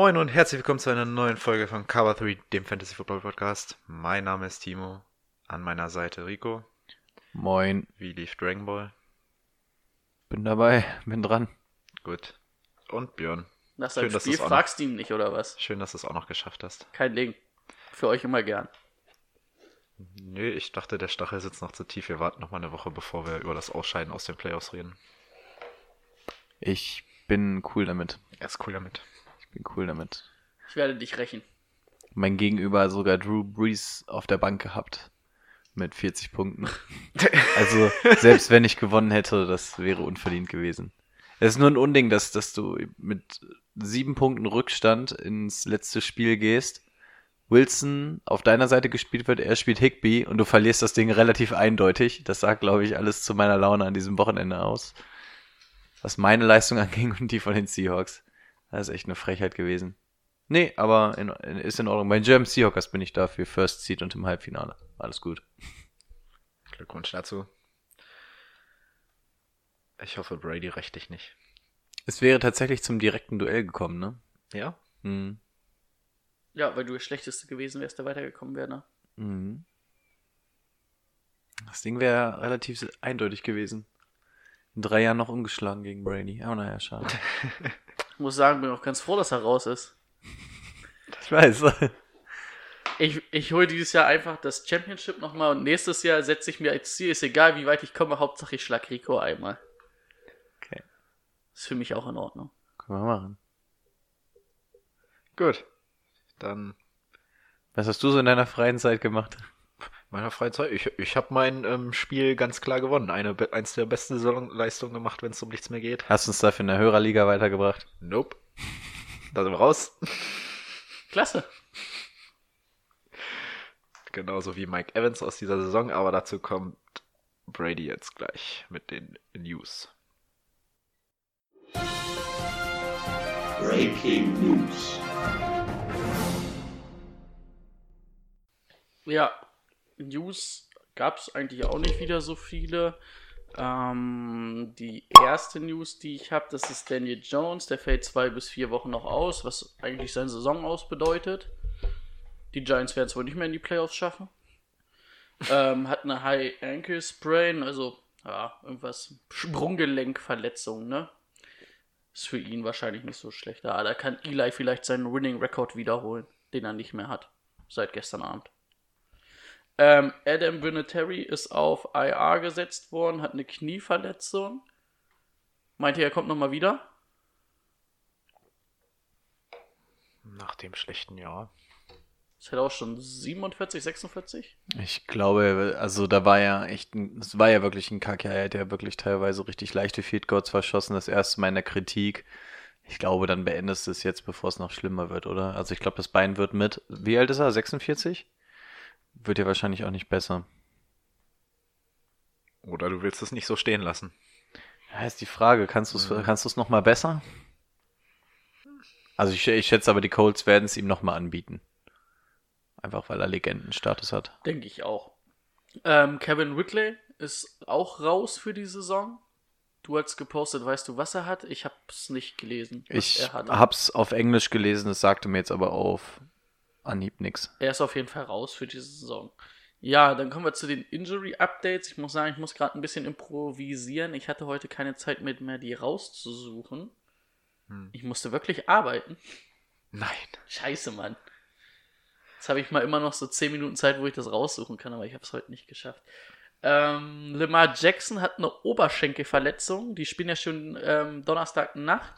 Moin und herzlich willkommen zu einer neuen Folge von Cover 3, dem Fantasy Football Podcast. Mein Name ist Timo, an meiner Seite Rico. Moin, Wie lief Dragon Ball? bin dabei, bin dran. Gut. Und Björn. Nach Schön, seinem dass Spiel auch fragst du ihn nicht, oder was? Schön, dass du es auch noch geschafft hast. Kein Ding. Für euch immer gern. Nö, ich dachte, der Stachel sitzt noch zu tief. Wir warten noch mal eine Woche, bevor wir über das Ausscheiden aus den Playoffs reden. Ich bin cool damit. Er ist cool damit. Ich bin cool damit. Ich werde dich rächen. Mein Gegenüber hat sogar Drew Brees auf der Bank gehabt. Mit 40 Punkten. Also, selbst wenn ich gewonnen hätte, das wäre unverdient gewesen. Es ist nur ein Unding, dass, dass du mit sieben Punkten Rückstand ins letzte Spiel gehst. Wilson auf deiner Seite gespielt wird, er spielt Higby und du verlierst das Ding relativ eindeutig. Das sagt, glaube ich, alles zu meiner Laune an diesem Wochenende aus. Was meine Leistung anging und die von den Seahawks. Das ist echt eine Frechheit gewesen. Nee, aber in, in, ist in Ordnung. Bei German Seahawkers bin ich da für First Seed und im Halbfinale. Alles gut. Glückwunsch dazu. Ich hoffe, Brady rächt dich nicht. Es wäre tatsächlich zum direkten Duell gekommen, ne? Ja? Mhm. Ja, weil du der Schlechteste gewesen wärst, der weitergekommen wäre. Ne? Mhm. Das Ding wäre relativ eindeutig gewesen. In drei Jahren noch umgeschlagen gegen Brady. Aber naja, schade. Ich muss sagen, bin auch ganz froh, dass er raus ist. ich weiß. Ich, ich hole dieses Jahr einfach das Championship nochmal und nächstes Jahr setze ich mir als Ziel, ist egal, wie weit ich komme, Hauptsache ich schlag Rico einmal. Okay. Ist für mich auch in Ordnung. Können wir machen. Gut. Dann Was hast du so in deiner freien Zeit gemacht? Meiner Freizeit. Ich, ich habe mein ähm, Spiel ganz klar gewonnen. Eine, eins der besten Saisonleistungen gemacht, wenn es um nichts mehr geht. Hast du uns dafür in der Hörerliga weitergebracht? Nope. Da sind wir raus. Klasse. Genauso wie Mike Evans aus dieser Saison, aber dazu kommt Brady jetzt gleich mit den News. Breaking News. Ja, News gab es eigentlich auch nicht wieder so viele. Ähm, die erste News, die ich habe, das ist Daniel Jones. Der fällt zwei bis vier Wochen noch aus, was eigentlich seine Saison aus bedeutet. Die Giants werden es wohl nicht mehr in die Playoffs schaffen. ähm, hat eine High Ankle Sprain, also ja, irgendwas Sprunggelenkverletzung, ne? Ist für ihn wahrscheinlich nicht so schlecht. Ja, da kann Eli vielleicht seinen Winning Record wiederholen, den er nicht mehr hat. Seit gestern Abend. Ähm, Adam Vinatieri ist auf IR gesetzt worden, hat eine Knieverletzung. Meint ihr, er kommt nochmal wieder? Nach dem schlechten Jahr. Ist halt auch schon 47, 46? Ich glaube, also da war ja echt, ein, es war ja wirklich ein Kack. Er hat ja wirklich teilweise richtig leichte Field Goals verschossen. Das erste Mal in der Kritik. Ich glaube, dann beendest du es jetzt, bevor es noch schlimmer wird, oder? Also ich glaube, das Bein wird mit. Wie alt ist er? 46? Wird ja wahrscheinlich auch nicht besser. Oder du willst es nicht so stehen lassen. Ja, ist die Frage, kannst du es kannst du's noch mal besser? Also ich, ich schätze aber, die Colts werden es ihm noch mal anbieten. Einfach weil er Legendenstatus hat. Denke ich auch. Ähm, Kevin Whitley ist auch raus für die Saison. Du hast gepostet, weißt du, was er hat? Ich habe es nicht gelesen, was Ich hat. hab's auf Englisch gelesen, es sagte mir jetzt aber auf Anhieb nix. Er ist auf jeden Fall raus für diese Saison. Ja, dann kommen wir zu den Injury Updates. Ich muss sagen, ich muss gerade ein bisschen improvisieren. Ich hatte heute keine Zeit mit mehr, die rauszusuchen. Hm. Ich musste wirklich arbeiten. Nein. Scheiße, Mann. Jetzt habe ich mal immer noch so 10 Minuten Zeit, wo ich das raussuchen kann, aber ich habe es heute nicht geschafft. Ähm, Lamar Jackson hat eine Oberschenkelverletzung. Die spielen ja schon ähm, Donnerstagnacht.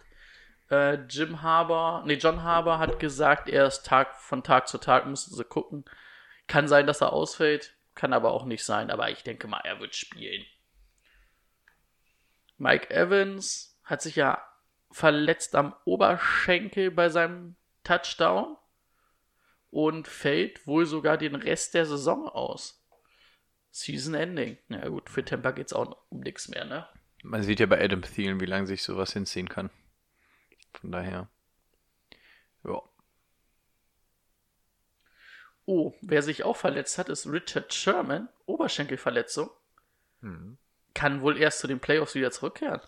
Äh, Jim Harbour, nee, John Harbour hat gesagt, er ist Tag von Tag zu Tag, müssen sie gucken. Kann sein, dass er ausfällt, kann aber auch nicht sein, aber ich denke mal, er wird spielen. Mike Evans hat sich ja verletzt am Oberschenkel bei seinem Touchdown und fällt wohl sogar den Rest der Saison aus. Season Ending. Na gut, für Tampa geht's auch um nichts mehr, ne? Man sieht ja bei Adam Thielen, wie lange sich sowas hinziehen kann. Von daher. Ja. Oh, wer sich auch verletzt hat, ist Richard Sherman. Oberschenkelverletzung. Hm. Kann wohl erst zu den Playoffs wieder zurückkehren.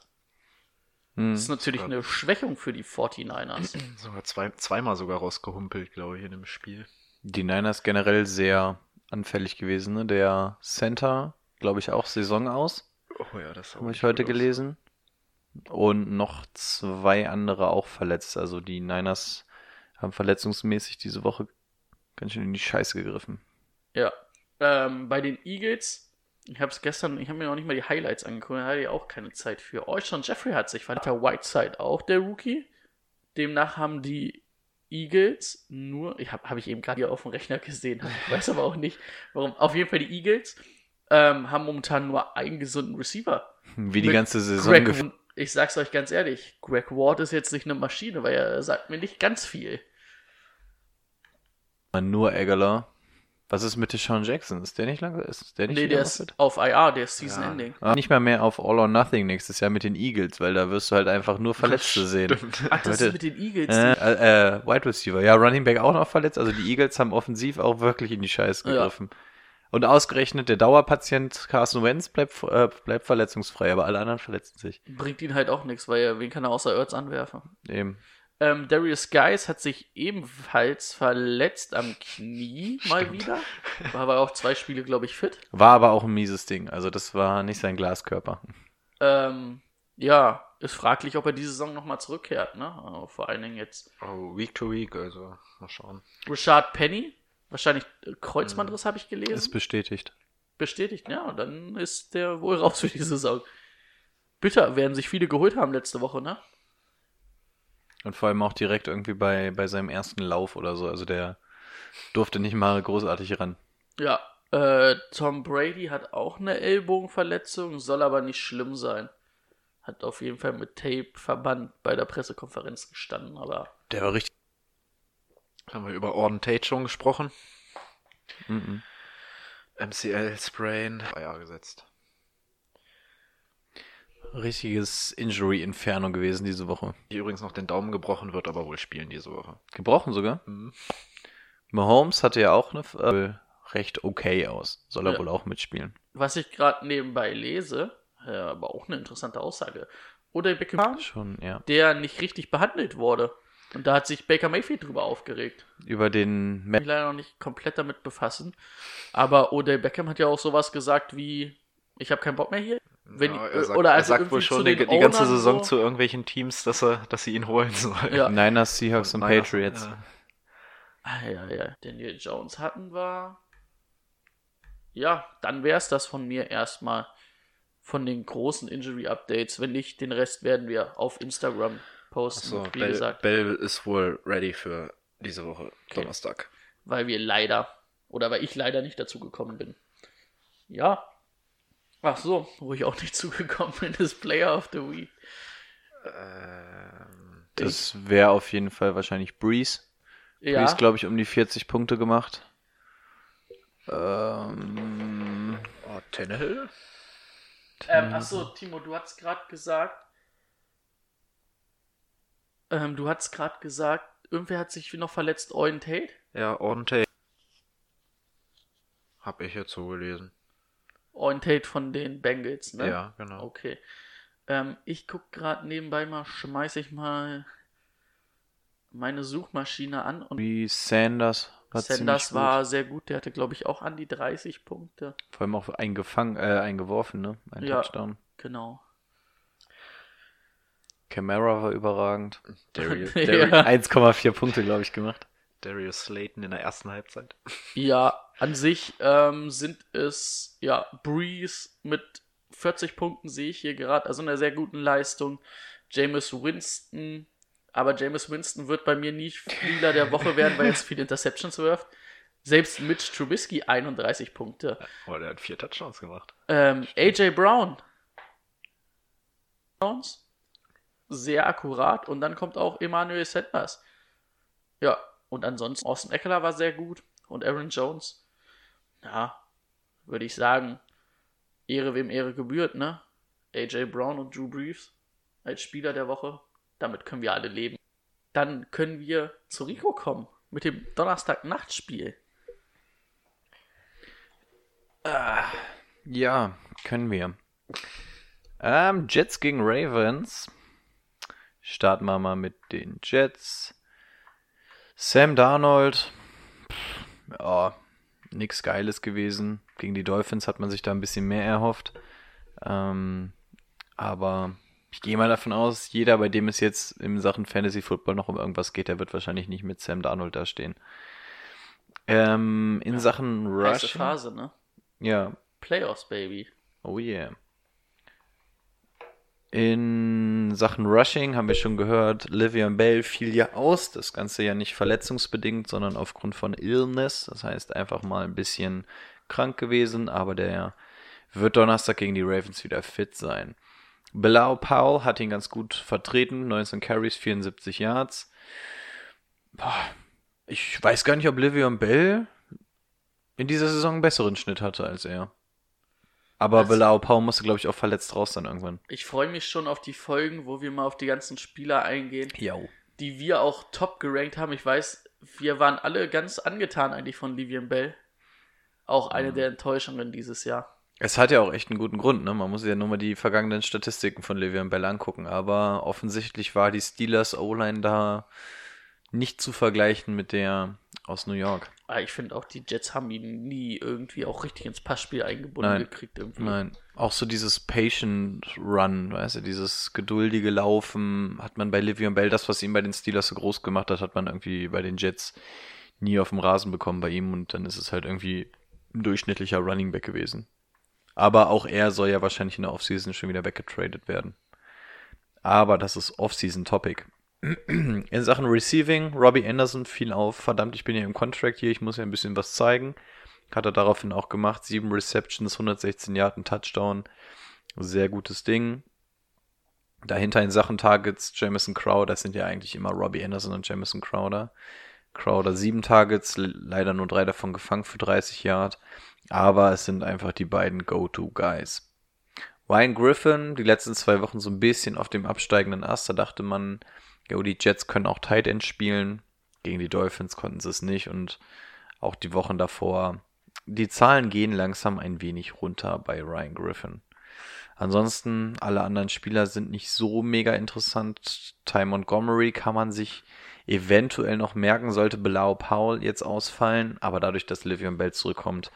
Hm. Das ist natürlich eine Schwächung für die 49ers. Sogar zwei, zweimal sogar rausgehumpelt, glaube ich, in dem Spiel. Die Niners generell sehr anfällig gewesen. Ne? Der Center, glaube ich, auch Saison aus. Oh ja, das Habe ich heute gelesen. Und noch zwei andere auch verletzt. Also die Niners haben verletzungsmäßig diese Woche ganz schön in die Scheiße gegriffen. Ja. Ähm, bei den Eagles, ich habe es gestern, ich habe mir noch nicht mal die Highlights angeguckt, da hatte ich auch keine Zeit für. Oh, schon Jeffrey hat sich verletzt. Der Whiteside auch, der Rookie. Demnach haben die Eagles nur, ich habe hab ich eben gerade hier auf dem Rechner gesehen, ich weiß aber auch nicht, warum. Auf jeden Fall die Eagles ähm, haben momentan nur einen gesunden Receiver. Wie die ganze Saison Greg, ich sag's euch ganz ehrlich, Greg Ward ist jetzt nicht eine Maschine, weil er sagt mir nicht ganz viel. Nur Aguilar. Was ist mit Deshaun Jackson? Ist der nicht lange? Ist der nicht Nee, der ist fit? auf IR, der ist Season Ending. Ah, nicht mal mehr auf All or Nothing nächstes Jahr mit den Eagles, weil da wirst du halt einfach nur Verletzte sehen. Ach, das Leute, ist mit den Eagles. Äh, äh, äh, Wide Receiver. Ja, Running Back auch noch verletzt. Also die Eagles haben offensiv auch wirklich in die Scheiße Ja. Und ausgerechnet der Dauerpatient Carson Wentz bleibt, äh, bleibt verletzungsfrei, aber alle anderen verletzen sich. Bringt ihn halt auch nichts, weil er, wen kann er außer Ertz anwerfen? Eben. Ähm, Darius Guys hat sich ebenfalls verletzt am Knie mal wieder. War aber auch zwei Spiele, glaube ich, fit. War aber auch ein mieses Ding. Also das war nicht sein Glaskörper. Ähm, ja, ist fraglich, ob er diese Saison nochmal zurückkehrt, ne? Aber vor allen Dingen jetzt Oh, Week to Week, also mal schauen. Rashad Penny, wahrscheinlich äh, Kreuzbandriss habe ich gelesen. Ist bestätigt. bestätigt, ja, und dann ist der wohl raus für die Saison. Bitter, werden sich viele geholt haben letzte Woche, ne? Und vor allem auch direkt irgendwie bei, bei seinem ersten Lauf oder so. Also der durfte nicht mal großartig ran. Ja, äh, Tom Brady hat auch eine Ellbogenverletzung, soll aber nicht schlimm sein. Hat auf jeden Fall mit Tape verbannt bei der Pressekonferenz gestanden, aber Der war richtig. Haben wir über Orden Tate schon gesprochen. Mhm. MCL, Sprain, Eier gesetzt. Richtiges Injury-Inferno gewesen diese Woche. Die übrigens noch den Daumen gebrochen wird, aber wohl spielen diese Woche. Gebrochen sogar. Mhm. Mahomes hatte ja auch eine äh, recht okay aus. Soll er Ja. wohl auch mitspielen. was ich gerade nebenbei lese, äh, aber auch eine interessante Aussage. Oder Beckham, Schon, ja. der nicht richtig behandelt wurde. Und da hat sich Baker Mayfield drüber aufgeregt. Über den mich leider noch nicht komplett damit befassen. Aber Odell Beckham hat ja auch sowas gesagt wie, ich habe keinen Bock mehr hier. Wenn, Ja, er sagt, oder er also sagt irgendwie wohl schon die, die ganze Saison so. zu irgendwelchen Teams, dass, er, dass sie ihn holen sollen. Ja. Niners, Seahawks und Niners, Patriots. ja. Ah, ja, ja. Daniel Jones hatten wir. Ja, dann wäre es das von mir erstmal. Von den großen Injury-Updates. Wenn nicht, den Rest werden wir auf Instagram posten. So, wie Bell, gesagt, Bell ist wohl ready für diese Woche, Okay. Donnerstag. weil wir leider, oder weil ich leider nicht dazu gekommen bin. Ja. Ach so, wo ich auch nicht zugekommen bin, ist Player of the Week. Ähm, Das wäre auf jeden Fall wahrscheinlich Breeze. Ja, Breeze, glaube ich, um die 40 Punkte gemacht. Ähm, oh, Tannehill? ähm, achso, Timo, du hast gerade gesagt, ähm, du hast gerade gesagt, irgendwer hat sich noch verletzt, Owen Tate? Ja, Orden Tate. Hab ich jetzt so gelesen. Owen Tate von den Bengals, ne? Ja, genau. Okay. Ähm, ich guck gerade nebenbei mal, schmeiß ich mal meine Suchmaschine an und wie Sanders. War Sanders war Gut. sehr gut, der hatte glaube ich auch an die 30 Punkte. Vor allem auch eingefangen, äh, eingeworfen, ne? Ein Ja. Touchdown. Genau. Camara war überragend. Darius, Ja. Darius, 1,4 Punkte, glaube ich, gemacht. Darius Slayton in der ersten Halbzeit. Ja, an sich ähm, sind es, ja, Breeze mit 40 Punkten sehe ich hier gerade, also einer sehr guten Leistung. Jameis Winston, aber Jameis Winston wird bei mir nicht Spieler der Woche werden, weil er jetzt viele Interceptions wirft. Selbst Mitch Trubisky 31 Punkte. Oh, der hat vier Touchdowns gemacht. Ähm, AJ Brown. Browns. Sehr akkurat. Und dann kommt auch Emmanuel Sanders. Ja, und ansonsten Austin Eckler war sehr gut und Aaron Jones. Ja, würde ich sagen, Ehre wem Ehre gebührt, ne? AJ Brown und Drew Brees als Spieler der Woche. Damit können wir alle leben. Dann können wir zu Rico kommen mit dem Donnerstag-Nachtspiel. Ja, können wir. Ähm, Jets gegen Ravens. Starten wir mal mit den Jets. Sam Darnold. Pff, Ja, nix Geiles gewesen. Gegen die Dolphins hat man sich da ein bisschen mehr erhofft. Ähm, aber ich gehe mal davon aus, jeder, bei dem es jetzt in Sachen Fantasy Football noch um irgendwas geht, der wird wahrscheinlich nicht mit Sam Darnold da stehen. Ähm, in Sachen Heiße Rushing. Phase, ne? Ja, Playoffs, Baby. Oh yeah. In Sachen Rushing haben wir schon gehört, Livian Bell fiel ja aus. Das Ganze ja nicht verletzungsbedingt, sondern aufgrund von Illness. Das heißt einfach mal ein bisschen krank gewesen, aber der wird Donnerstag gegen die Ravens wieder fit sein. Bilal Powell hat ihn ganz gut vertreten. 19 Carries, 74 Yards. Ich weiß gar nicht, ob Livian Bell in dieser Saison einen besseren Schnitt hatte als er. Aber? Bilal Powell musste, glaube ich, auch verletzt raus dann irgendwann. Ich freue mich schon auf die Folgen, wo wir mal auf die ganzen Spieler eingehen, Jo. die wir auch top gerankt haben. Ich weiß, wir waren alle ganz angetan eigentlich von Livian Bell. Auch eine Mhm. der Enttäuschungen dieses Jahr. Es hat ja auch echt einen guten Grund, ne? Man muss sich ja nur mal die vergangenen Statistiken von Le'Veon Bell angucken, aber offensichtlich war die Steelers O-Line da nicht zu vergleichen mit der aus New York. Aber ich finde auch, die Jets haben ihn nie irgendwie auch richtig ins Passspiel eingebunden Nein. gekriegt. Irgendwie. Nein, auch so dieses Patient Run, weißt du, dieses geduldige Laufen hat man bei Le'Veon Bell, das, was ihn bei den Steelers so groß gemacht hat, hat man irgendwie bei den Jets nie auf dem Rasen bekommen bei ihm und dann ist es halt irgendwie ein durchschnittlicher Running Back gewesen. Aber auch er soll ja wahrscheinlich in der Offseason schon wieder weggetradet werden. Aber das ist Offseason-Topic. In Sachen Receiving, Robbie Anderson fiel auf, verdammt, ich bin ja im Contract hier, ich muss ja ein bisschen was zeigen. Hat er daraufhin auch gemacht. Sieben Receptions, 116 Yard, ein Touchdown. Sehr gutes Ding. Dahinter in Sachen Targets, Jamison Crowder, das sind ja eigentlich immer Robbie Anderson und Jamison Crowder. Crowder sieben Targets, le- leider nur drei davon gefangen für 30 Yard. Aber es sind einfach die beiden Go-To-Guys. Ryan Griffin, die letzten zwei Wochen so ein bisschen auf dem absteigenden Ast. Da dachte man, jo, die Jets können auch Tight End spielen. Gegen die Dolphins konnten sie es nicht und auch die Wochen davor. Die Zahlen gehen langsam ein wenig runter bei Ryan Griffin. Ansonsten, alle anderen Spieler sind nicht so mega interessant. Ty Montgomery kann man sich eventuell noch merken, sollte Belau Powell jetzt ausfallen, aber dadurch, dass Livion Bell zurückkommt,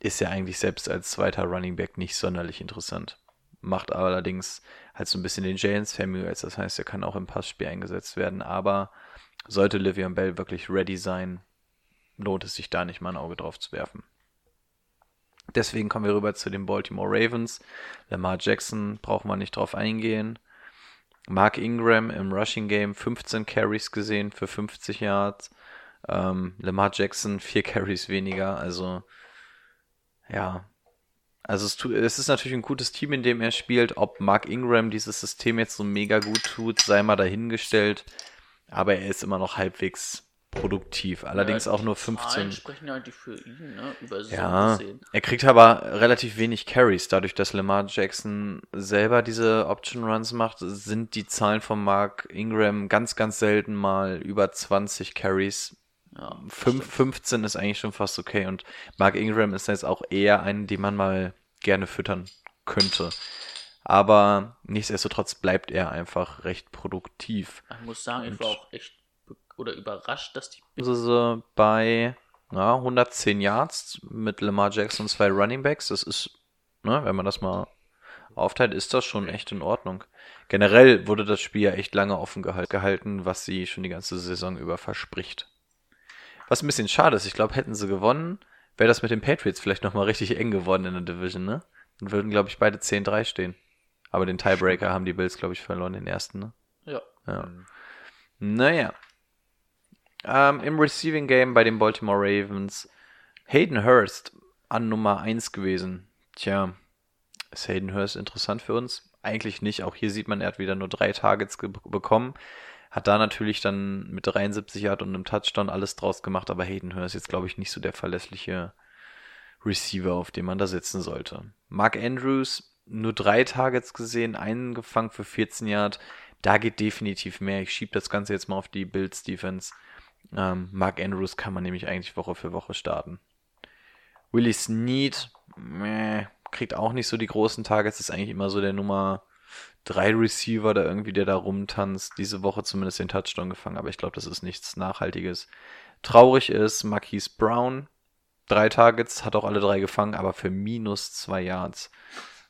ist er eigentlich selbst als zweiter Running Back nicht sonderlich interessant. Macht allerdings halt so ein bisschen den Jalen Samuels, das heißt, er kann auch im Passspiel eingesetzt werden, aber sollte Livion Bell wirklich ready sein, lohnt es sich da nicht mal ein Auge drauf zu werfen. Deswegen kommen wir rüber zu den Baltimore Ravens. Lamar Jackson brauchen wir nicht drauf eingehen. Mark Ingram im Rushing Game 15 Carries gesehen für 50 Yards. Ähm, Lamar Jackson 4 Carries weniger. Also ja, also es, tu, es ist natürlich ein gutes Team, in dem er spielt. Ob Mark Ingram dieses System jetzt so mega gut tut, sei mal dahingestellt. Aber er ist immer noch halbwegs produktiv. Allerdings Ja, auch nur die 15. Zahlen sprechen eigentlich für ihn, ne? Über Ja, gesehen. er kriegt aber relativ wenig Carries. Dadurch, dass Lamar Jackson selber diese Option Runs macht, sind die Zahlen von Mark Ingram ganz, ganz selten mal über 20 Carries. Ja, Fünf, 15 ist eigentlich schon fast okay. Und Mark Ingram ist jetzt auch eher einen, den man mal gerne füttern könnte. Aber nichtsdestotrotz bleibt er einfach recht produktiv. Ich muss sagen, ich Und- war auch echt oder überrascht, dass die Also so bei ja, 110 Yards mit Lamar Jackson und zwei Running Backs. Das ist, ne, wenn man das mal aufteilt, ist das schon echt in Ordnung. Generell wurde das Spiel ja echt lange offen gehal- gehalten, was sie schon die ganze Saison über verspricht. Was ein bisschen schade ist, ich glaube, hätten sie gewonnen, wäre das mit den Patriots vielleicht nochmal richtig eng geworden in der Division, ne? Dann würden, glaube ich, beide 10-3 stehen. Aber den Tiebreaker haben die Bills, glaube ich, verloren, den ersten, ne? ja, Ja. Naja. Ähm, Im Receiving Game bei den Baltimore Ravens Hayden Hurst an Nummer 1 gewesen. Tja, ist Hayden Hurst interessant für uns? Eigentlich nicht. Auch hier sieht man, er hat wieder nur drei Targets ge bekommen. Hat da natürlich dann mit 73 Yard und einem Touchdown alles draus gemacht, aber Hayden Hurst ist jetzt, glaube ich, nicht so der verlässliche Receiver, auf den man da setzen sollte. Mark Andrews, nur drei Targets gesehen, einen gefangen für 14 Yard. Da geht definitiv mehr. Ich schiebe das Ganze jetzt mal auf die Bills Defense. Ähm, Mark Andrews kann man nämlich eigentlich Woche für Woche starten. Willie Snead, meh, kriegt auch nicht so die großen Targets, ist eigentlich immer so der Nummer drei Receiver da irgendwie, der da rumtanzt. Diese Woche zumindest den Touchdown gefangen, aber ich glaube, das ist nichts Nachhaltiges. Traurig ist Marquise Brown. Drei Targets, hat auch alle drei gefangen, aber für minus zwei Yards.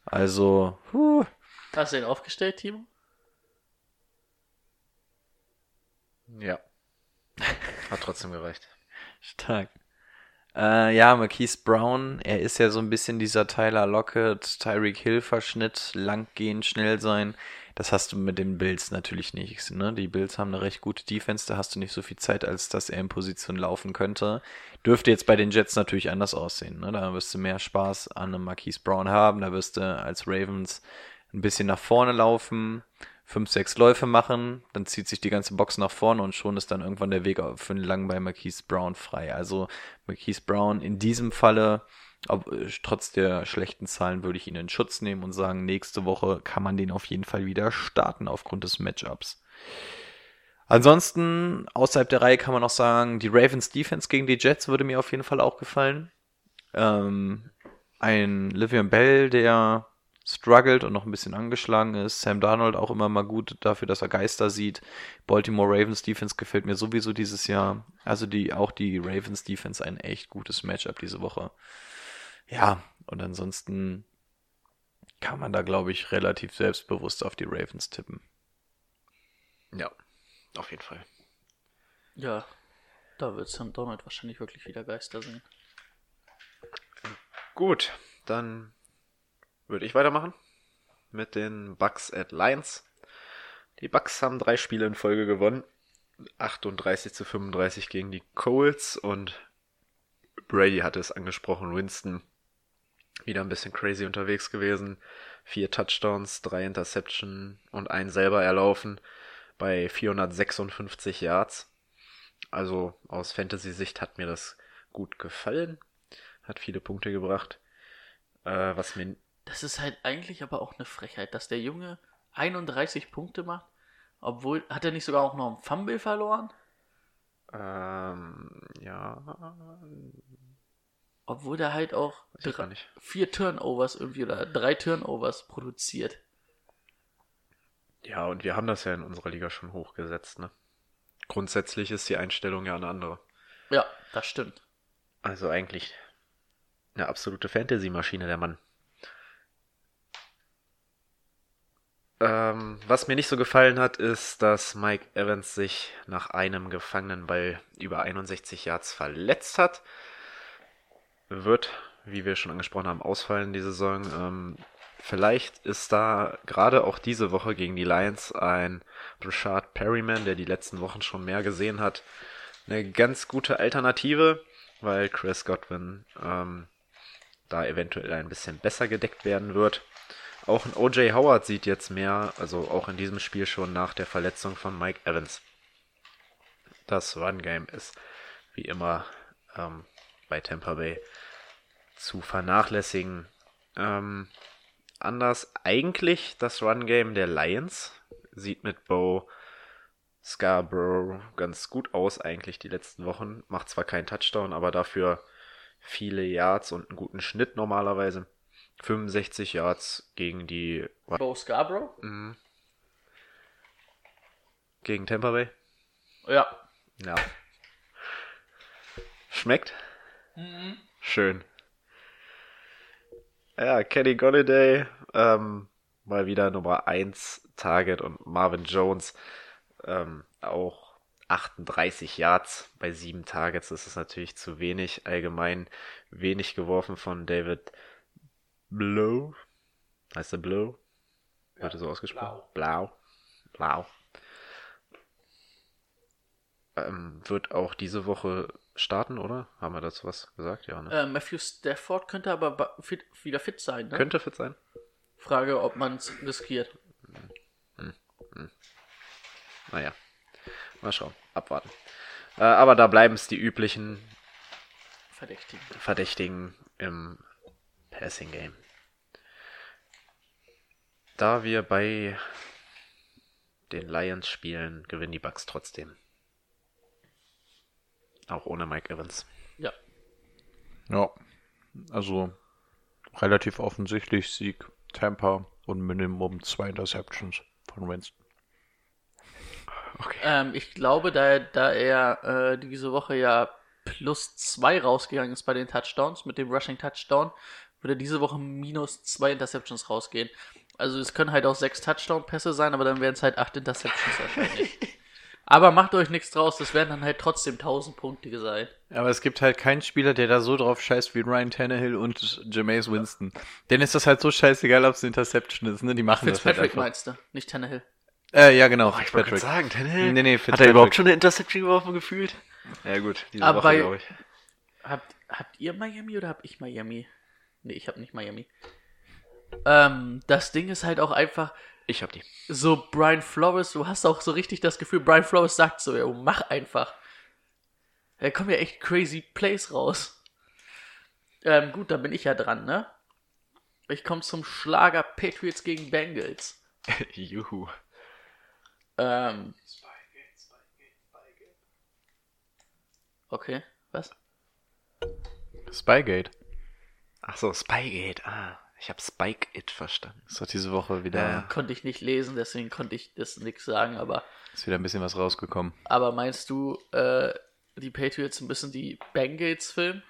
Also, huh. Hast du den aufgestellt, Timo? Ja. Hat trotzdem gereicht. Stark. Äh, ja, Marquise Brown, er ist ja so ein bisschen dieser Tyler Lockett, Tyreek Hill Verschnitt, lang gehen, schnell sein. Das hast du mit den Bills natürlich nicht. Ne? Die Bills haben eine recht gute Defense, da hast du nicht so viel Zeit, als dass er in Position laufen könnte. Dürfte jetzt bei den Jets natürlich anders aussehen. Ne? Da wirst du mehr Spaß an einem Marquise Brown haben, da wirst du als Ravens ein bisschen nach vorne laufen fünf, sechs Läufe machen, dann zieht sich die ganze Box nach vorne und schon ist dann irgendwann der Weg für den Lang bei Marquise Brown frei. Also Marquise Brown in diesem Falle, ob, trotz der schlechten Zahlen, würde ich ihn in Schutz nehmen und sagen, nächste Woche kann man den auf jeden Fall wieder starten aufgrund des Matchups. Ansonsten, außerhalb der Reihe kann man auch sagen, die Ravens Defense gegen die Jets würde mir auf jeden Fall auch gefallen. Ähm, ein Livian Bell, der struggelt und noch ein bisschen angeschlagen ist. Sam Darnold auch immer mal gut dafür, dass er Geister sieht. Baltimore Ravens Defense gefällt mir sowieso dieses Jahr. Also die, auch die Ravens Defense ein echt gutes Matchup diese Woche. Ja, und ansonsten kann man da, glaube ich, relativ selbstbewusst auf die Ravens tippen. Ja, auf jeden Fall. Ja, da wird Sam Donald wahrscheinlich wirklich wieder Geister sehen. Gut, dann würde ich weitermachen mit den Bucks at Lions. Die Bucks haben drei Spiele in Folge gewonnen. 38 zu 35 gegen die Colts und Brady hatte es angesprochen. Winston wieder ein bisschen crazy unterwegs gewesen. Vier Touchdowns, drei Interception und einen selber erlaufen bei 456 Yards. Also aus Fantasy-Sicht hat mir das gut gefallen. Hat viele Punkte gebracht. Äh, was mir das ist halt eigentlich aber auch eine Frechheit, dass der Junge 31 Punkte macht, obwohl, hat er nicht sogar auch noch einen Fumble verloren? Ähm, ja. Obwohl der halt auch drei, vier Turnovers irgendwie oder drei Turnovers produziert. Ja, und wir haben das ja in unserer Liga schon hochgesetzt, ne? Grundsätzlich ist die Einstellung ja eine andere. Ja, das stimmt. Also eigentlich eine absolute Fantasy-Maschine, der Mann. Ähm, was mir nicht so gefallen hat, ist, dass Mike Evans sich nach einem gefangenen Ball über 61 Yards verletzt hat. Wird, wie wir schon angesprochen haben, ausfallen die Saison. Ähm, vielleicht ist da gerade auch diese Woche gegen die Lions ein Rashad Perryman, der die letzten Wochen schon mehr gesehen hat, eine ganz gute Alternative, weil Chris Godwin ähm, da eventuell ein bisschen besser gedeckt werden wird. Auch ein O.J. Howard sieht jetzt mehr, also auch in diesem Spiel schon nach der Verletzung von Mike Evans. Das Run-Game ist wie immer ähm, bei Tampa Bay zu vernachlässigen. Ähm, anders eigentlich das Run-Game der Lions sieht mit Bo Scarborough ganz gut aus eigentlich die letzten Wochen. Macht zwar keinen Touchdown, aber dafür viele Yards und einen guten Schnitt normalerweise. 65 Yards gegen die. Bo Scarborough? Mhm. Gegen Tampa Bay? Ja. Ja. Schmeckt? Mhm. Schön. Ja, Kenny Golladay, ähm, mal wieder Nummer 1 Target und Marvin Jones ähm, auch 38 Yards bei 7 Targets. Das ist natürlich zu wenig. Allgemein wenig geworfen von David Blow. Heißt der Blow? Ja, Wird er so ausgesprochen? Blau. Blau. Blau. Ähm, wird auch diese Woche starten, oder? Haben wir dazu was gesagt? Ja, ne? Äh, Matthew Stafford könnte aber fit, wieder fit sein, ne? Könnte fit sein. Frage, ob man es riskiert. Hm. Hm. Naja. Mal schauen, abwarten. Äh, aber da bleiben es die üblichen Verdächtig. Verdächtigen im Passing Game. Da wir bei den Lions spielen, gewinnen die Bucks trotzdem. Auch ohne Mike Evans. Ja. Ja, also relativ offensichtlich Sieg Tampa und Minimum zwei Interceptions von Winston. Okay. Ähm, ich glaube, da, er- da er äh, diese Woche ja plus zwei rausgegangen ist bei den Touchdowns mit dem Rushing Touchdown, würde diese Woche minus zwei Interceptions rausgehen. Also es können halt auch sechs Touchdown-Pässe sein, aber dann wären es halt acht Interceptions wahrscheinlich. aber macht euch nichts draus, das werden dann halt trotzdem 1000 Punkte sein. Aber es gibt halt keinen Spieler, der da so drauf scheißt wie Ryan Tannehill und Jameis Winston. Denen ist das halt so scheißegal, ob es eine Interception ist, ne? Die machen das halt Fitzpatrick einfach. meinst du, nicht Tannehill. Äh, ja, genau, Oh, ich wollte gerade Fitzpatrick. sagen, Tannehill. Nee, nee, Hat er überhaupt schon eine Interception geworfen gefühlt? Ja gut, diese Aber Woche bei- glaube ich. Habt, habt ihr Miami oder hab ich Miami? Nee, ich hab nicht Miami. Ähm, das Ding ist halt auch einfach, Ich hab die. so Brian Flores, du hast auch so richtig das Gefühl, Brian Flores sagt so, jo, mach einfach. Da kommen ja echt crazy Plays raus. Ähm, gut, dann bin ich ja dran, ne? Ich komme zum Schlager Patriots gegen Bengals. Juhu. Ähm. Okay, was? Spygate. Ach so, Spygate. Ah, ich habe Spike It verstanden. Ist doch diese Woche wieder, Ja. Konnte ich nicht lesen, deswegen konnte ich das nix sagen, aber, ist wieder ein bisschen was rausgekommen. aber meinst du, äh, die Patriots müssen die Bengals filmen?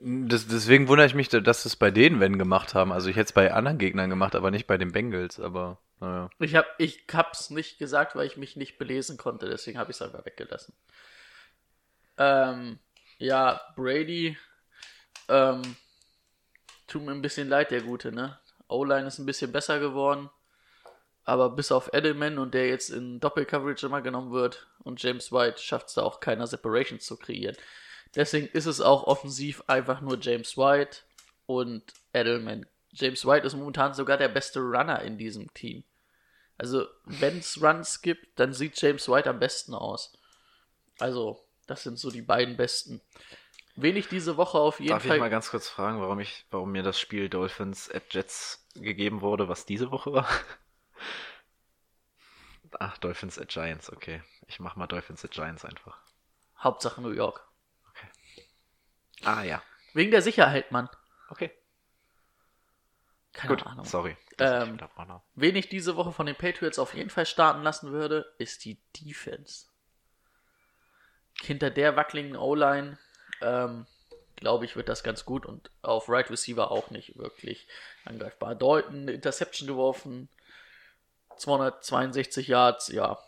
Das, deswegen wundere ich mich, dass es bei denen wenn gemacht haben. Also ich hätte es bei anderen Gegnern gemacht, aber nicht bei den Bengals. Aber naja. Ich hab, ich hab's nicht gesagt, weil ich mich nicht belesen konnte, deswegen habe ich es einfach weggelassen. Ähm, ja, Brady, ähm, tut mir ein bisschen leid, der Gute, ne? O-Line ist ein bisschen besser geworden, aber bis auf Edelman und der jetzt in Doppelcoverage immer genommen wird und James White schafft es da auch keiner Separations zu kreieren. Deswegen ist es auch offensiv einfach nur James White und Edelman. James White ist momentan sogar der beste Runner in diesem Team. Also, wenn es Runs gibt, dann sieht James White am besten aus. Also, das sind so die beiden besten. Wen ich diese Woche auf jeden Darf Fall. ich mal ganz kurz fragen, warum ich, warum mir das Spiel Dolphins at Jets gegeben wurde, was diese Woche war? Ach, Dolphins at Giants, okay. Ich mach mal Dolphins at Giants einfach. Hauptsache New York. Ah ja. Wegen der Sicherheit, Mann. Okay. Keine Gut, Ahnung. sorry. Ähm. Wen ich diese Woche von den Patriots auf jeden Fall starten lassen würde, ist die Defense. Hinter der wackeligen O-Line, ähm, glaube ich, wird das ganz gut und auf Right Receiver auch nicht wirklich angreifbar. Eine Interception geworfen, 262 Yards, ja.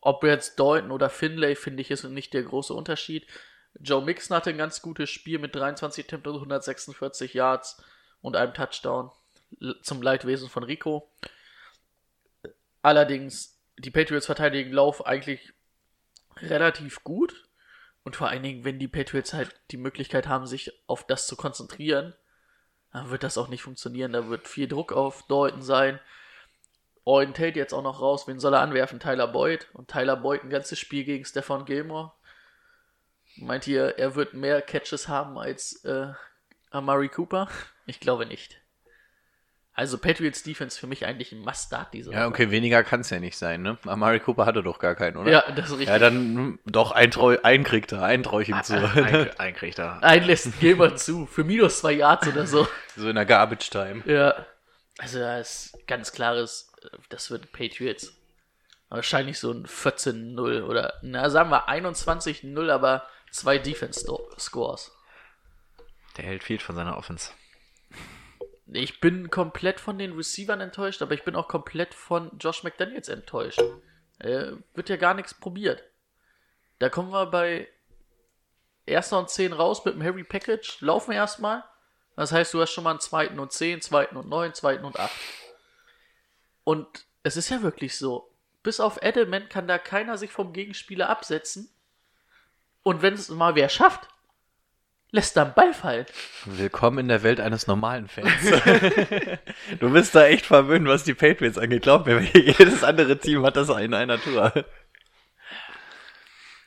Ob jetzt Deuten oder Finlay, finde ich, ist nicht der große Unterschied. Joe Mixon hatte ein ganz gutes Spiel mit 23 Attempts und 146 Yards und einem Touchdown zum Leidwesen von Rico. Allerdings, die Patriots verteidigen Lauf eigentlich relativ gut. Und vor allen Dingen, wenn die Patriots halt die Möglichkeit haben, sich auf das zu konzentrieren, dann wird das auch nicht funktionieren. Da wird viel Druck auf Deuten sein. Owen Tate jetzt auch noch raus. Wen soll er anwerfen? Tyler Boyd. Und Tyler Boyd ein ganzes Spiel gegen Stefan Gilmore. Meint ihr, er wird mehr Catches haben als äh, Amari Cooper? Ich glaube nicht. Also Patriots Defense für mich eigentlich ein Must-Start diese Ja, okay, weniger kann es ja nicht sein, ne? Amari Cooper hatte doch gar keinen, oder? Ja, das ist richtig. Ja, dann doch, ein, Treu, ein kriegt er, ein ihm zu. Ein, ein kriegt er. Einen lässt Gilbert zu. Für minus zwei Yards oder so. so in der Garbage Time. Ja. Also das ist ganz klares, äh, das wird Patriots. Wahrscheinlich so ein 14-0 oder, na sagen wir 21-0, aber zwei Defense-Scores. Der hält viel von seiner Offense. Ich bin komplett von den Receivern enttäuscht, aber ich bin auch komplett von Josh McDaniels enttäuscht. Äh, wird ja gar nichts probiert. Da kommen wir bei erster und 10 raus mit dem Harry Package. Laufen erstmal. Das heißt, du hast schon mal einen zweiten und 10, zweiten und 9, zweiten und 8. Und es ist ja wirklich so. Bis auf Edelman kann da keiner sich vom Gegenspieler absetzen. Und wenn es mal wer schafft, lässt dann Ball fallen. Willkommen in der Welt eines normalen Fans. du bist da echt verwöhnt, was die Patriots angeht. Glaub mir, jedes andere Team hat das in einer Tour.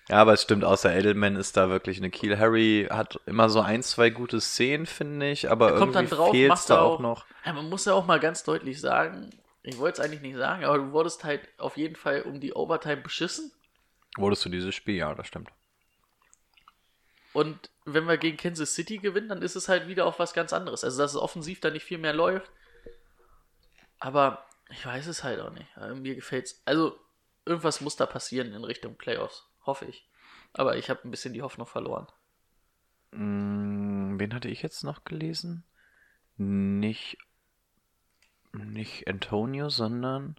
Ja, aber es stimmt, außer Edelman ist da wirklich eine Kiel. Harry hat immer so ein, zwei gute Szenen, finde ich, aber Er kommt dann irgendwie drauf, fehlt macht da auch auch noch. Ja, man muss ja auch mal ganz deutlich sagen, ich wollte es eigentlich nicht sagen, aber du wurdest halt auf jeden Fall um die Overtime beschissen. Wurdest du dieses Spiel? Ja, das stimmt. Und wenn wir gegen Kansas City gewinnen, dann ist es halt wieder auf was ganz anderes. Also, dass es offensiv da nicht viel mehr läuft. Aber ich weiß es halt auch nicht. Aber Mir gefällt's. Also, irgendwas muss da passieren in Richtung Playoffs. Hoffe ich. Aber ich habe ein bisschen die Hoffnung verloren. Mm, wen hatte ich jetzt noch gelesen? Nicht, nicht Antonio, sondern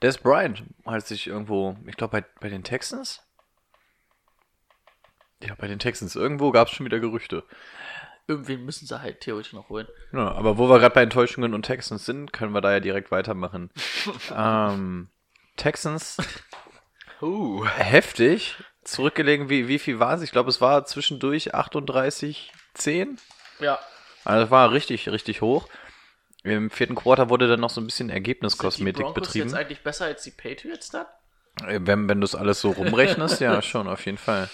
Des Bryant hat sich irgendwo, ich glaube bei, bei den Texans? Ja, bei den Texans. Irgendwo gab es schon wieder Gerüchte. Irgendwen müssen sie halt theoretisch noch holen. Ja, aber wo wir gerade bei Enttäuschungen und Texans sind, können wir da ja direkt weitermachen. ähm, Texans, Uh. heftig. Zurückgelegen, wie, wie viel war es? Ich glaube, es war zwischendurch 38, 10. Ja. Also das war richtig, richtig hoch. Im vierten Quarter wurde dann noch so ein bisschen Sind die Ergebniskosmetik betrieben. jetzt eigentlich besser als die Patriots dann? Äh, Wenn, wenn du es alles so rumrechnest, ja, schon, auf jeden Fall.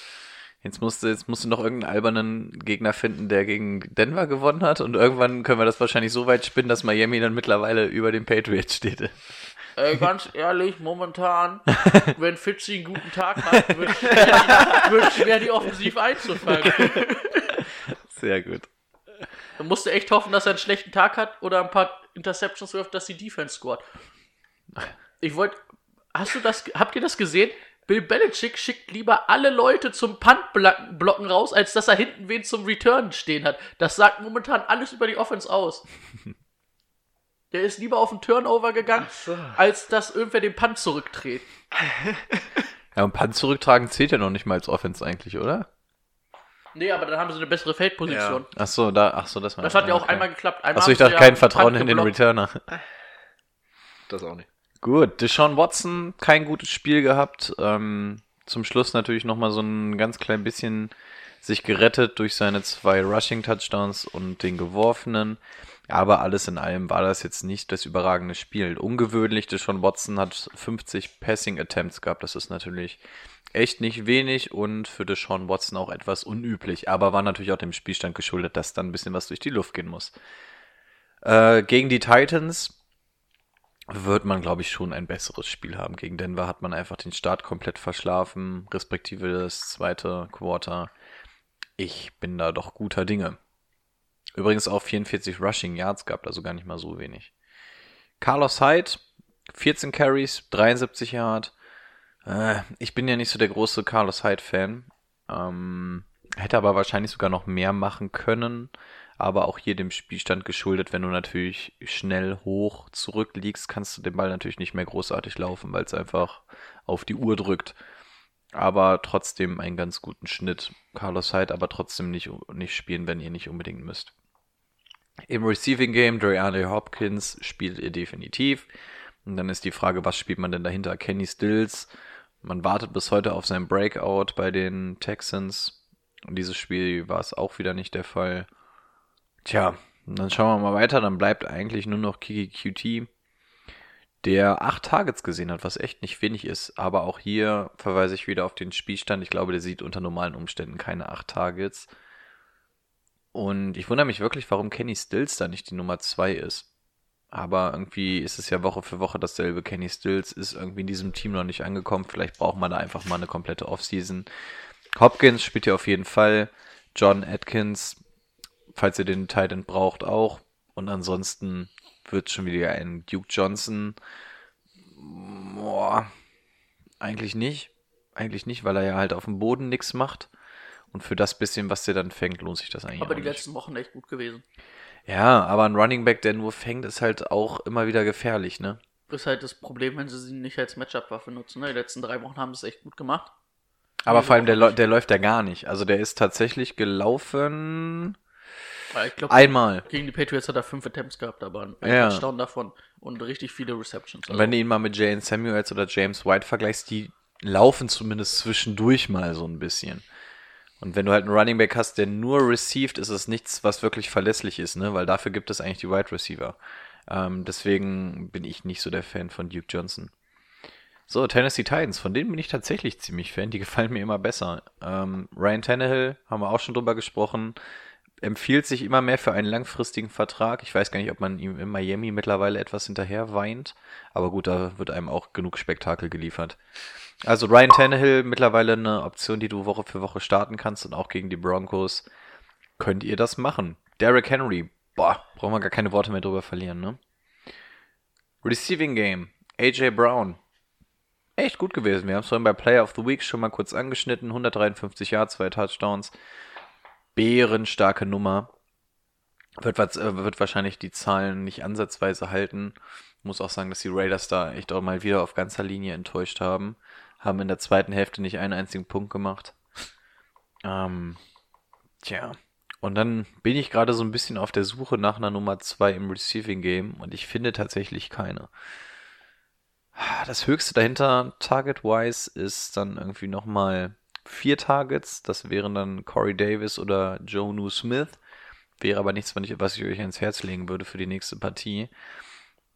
Jetzt musst, du, jetzt musst du noch irgendeinen albernen Gegner finden, der gegen Denver gewonnen hat. Und irgendwann können wir das wahrscheinlich so weit spinnen, dass Miami dann mittlerweile über den Patriots steht. Ey, ganz ehrlich, momentan, wenn Fitzy einen guten Tag hat, wird schwer, wird schwer die offensiv einzufangen. Sehr gut. Da musst du echt hoffen, dass er einen schlechten Tag hat oder ein paar Interceptions wirft, dass die Defense scored. Ich wollte, hast du das, habt ihr das gesehen? Bill Belichick schickt lieber alle Leute zum Punt-Blocken raus, als dass er hinten wen zum Return stehen hat. Das sagt momentan alles über die Offense aus. Der ist lieber auf den Turnover gegangen, als dass irgendwer den Punt zurückdreht. Ja, und Punt zurücktragen zählt ja noch nicht mal als Offense eigentlich, oder? Nee, aber dann haben sie eine bessere Feldposition. Ach so, da, ach so, das war Das hat ja auch okay. einmal geklappt. Einmal Achso, ich dachte ja kein Vertrauen in den. Returner. Das auch nicht. Gut, Deshaun Watson, kein gutes Spiel gehabt. Ähm, zum Schluss natürlich nochmal so ein ganz klein bisschen sich gerettet durch seine zwei Rushing-Touchdowns und den geworfenen. Aber alles in allem war das jetzt nicht das überragende Spiel. Ungewöhnlich, Deshaun Watson hat 50 Passing-Attempts gehabt. Das ist natürlich echt nicht wenig und für Deshaun Watson auch etwas unüblich. Aber war natürlich auch dem Spielstand geschuldet, dass dann ein bisschen was durch die Luft gehen muss. Äh, gegen die Titans wird man, glaube ich, schon ein besseres Spiel haben. Gegen Denver hat man einfach den Start komplett verschlafen, respektive das zweite Quarter. Ich bin da doch guter Dinge. Übrigens auch 44 Rushing Yards gehabt, also gar nicht mal so wenig. Carlos Hyde, 14 Carries, 73 Yard. Äh, ich bin ja nicht so der große Carlos Hyde-Fan. Ähm, hätte aber wahrscheinlich sogar noch mehr machen können aber auch hier dem Spielstand geschuldet, wenn du natürlich schnell hoch zurückliegst, kannst du den Ball natürlich nicht mehr großartig laufen, weil es einfach auf die Uhr drückt. Aber trotzdem einen ganz guten Schnitt. Carlos Hyde aber trotzdem nicht, nicht spielen, wenn ihr nicht unbedingt müsst. Im Receiving Game, DeAndre Hopkins spielt ihr definitiv. Und dann ist die Frage, was spielt man denn dahinter? Kenny Stills. Man wartet bis heute auf seinen Breakout bei den Texans. Und dieses Spiel war es auch wieder nicht der Fall. Tja, dann schauen wir mal weiter. Dann bleibt eigentlich nur noch Kiki QT, der acht Targets gesehen hat, was echt nicht wenig ist. Aber auch hier verweise ich wieder auf den Spielstand. Ich glaube, der sieht unter normalen Umständen keine acht Targets. Und ich wundere mich wirklich, warum Kenny Stills da nicht die Nummer zwei ist. Aber irgendwie ist es ja Woche für Woche dasselbe. Kenny Stills ist irgendwie in diesem Team noch nicht angekommen. Vielleicht braucht man da einfach mal eine komplette Offseason. Hopkins spielt ja auf jeden Fall. John Atkins falls ihr den Titan braucht, auch. Und ansonsten wird schon wieder ein Duke Johnson. Boah, eigentlich nicht. Eigentlich nicht, weil er ja halt auf dem Boden nichts macht. Und für das bisschen, was der dann fängt, lohnt sich das eigentlich Aber die nicht. letzten Wochen echt gut gewesen. Ja, aber ein Running Back, der nur fängt, ist halt auch immer wieder gefährlich, ne? Ist halt das Problem, wenn sie sie nicht als Matchup-Waffe nutzen. Ne? Die letzten drei Wochen haben sie es echt gut gemacht. Aber vor allem, der, der läuft ja gar nicht. Also der ist tatsächlich gelaufen ich glaube, einmal. gegen die Patriots hat er fünf Attempts gehabt, aber ein Ja. Touchdown davon und richtig viele Receptions. Und wenn du ihn mal mit Jane Samuels oder James White vergleichst, die laufen zumindest zwischendurch mal so ein bisschen. Und wenn du halt einen Running Back hast, der nur received, ist es nichts, was wirklich verlässlich ist, ne? Weil dafür gibt es eigentlich die Wide Receiver. Ähm, deswegen bin ich nicht so der Fan von Duke Johnson. So, Tennessee Titans, von denen bin ich tatsächlich ziemlich Fan. Die gefallen mir immer besser. Ähm, Ryan Tannehill, haben wir auch schon drüber gesprochen, empfiehlt sich immer mehr für einen langfristigen Vertrag. Ich weiß gar nicht, ob man ihm in Miami mittlerweile etwas hinterher weint. Aber gut, da wird einem auch genug Spektakel geliefert. Also Ryan Tannehill, mittlerweile eine Option, die du Woche für Woche starten kannst und auch gegen die Broncos. Könnt ihr das machen? Derrick Henry, boah, brauchen wir gar keine Worte mehr drüber verlieren, ne? Receiving Game, AJ Brown. Echt gut gewesen. Wir haben es vorhin bei Player of the Week schon mal kurz angeschnitten. 153 Yards, zwei Touchdowns. Bärenstarke Nummer. Wird, äh, wird wahrscheinlich die Zahlen nicht ansatzweise halten. Muss auch sagen, dass die Raiders da echt auch mal wieder auf ganzer Linie enttäuscht haben. Haben in der zweiten Hälfte nicht einen einzigen Punkt gemacht. Ähm, tja. Und dann bin ich gerade so ein bisschen auf der Suche nach einer Nummer 2 im Receiving Game und ich finde tatsächlich keine. Das höchste dahinter, Target-wise, ist dann irgendwie nochmal vier Targets. Das wären dann Corey Davis oder Jonu Smith. Wäre aber nichts, was ich euch ins Herz legen würde für die nächste Partie.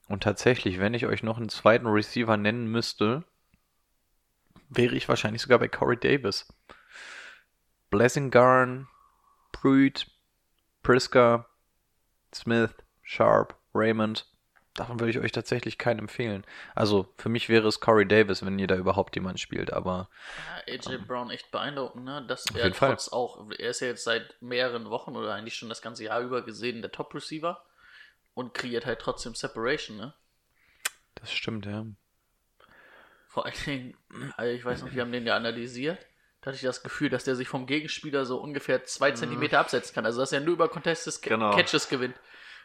Und tatsächlich, wenn ich euch noch einen zweiten Receiver nennen müsste, wäre ich wahrscheinlich sogar bei Corey Davis. Blessing-Garn, Pruitt, Priska, Smith, Sharp, Raymond. Davon würde ich euch tatsächlich keinen empfehlen. Also für mich wäre es Corey Davis, wenn ihr da überhaupt jemand spielt, aber. Ja, AJ um, Brown echt beeindruckend, ne? Dass auf er jeden trotz Fall. auch, er ist ja jetzt seit mehreren Wochen oder eigentlich schon das ganze Jahr über gesehen der Top-Receiver und kreiert halt trotzdem Separation, ne? Das stimmt, ja. Vor allen Dingen, also ich weiß noch, wir haben den ja analysiert. Da hatte ich das Gefühl, dass der sich vom Gegenspieler so ungefähr zwei Zentimeter absetzen kann. Also dass er nur über Contested Genau. Catches gewinnt.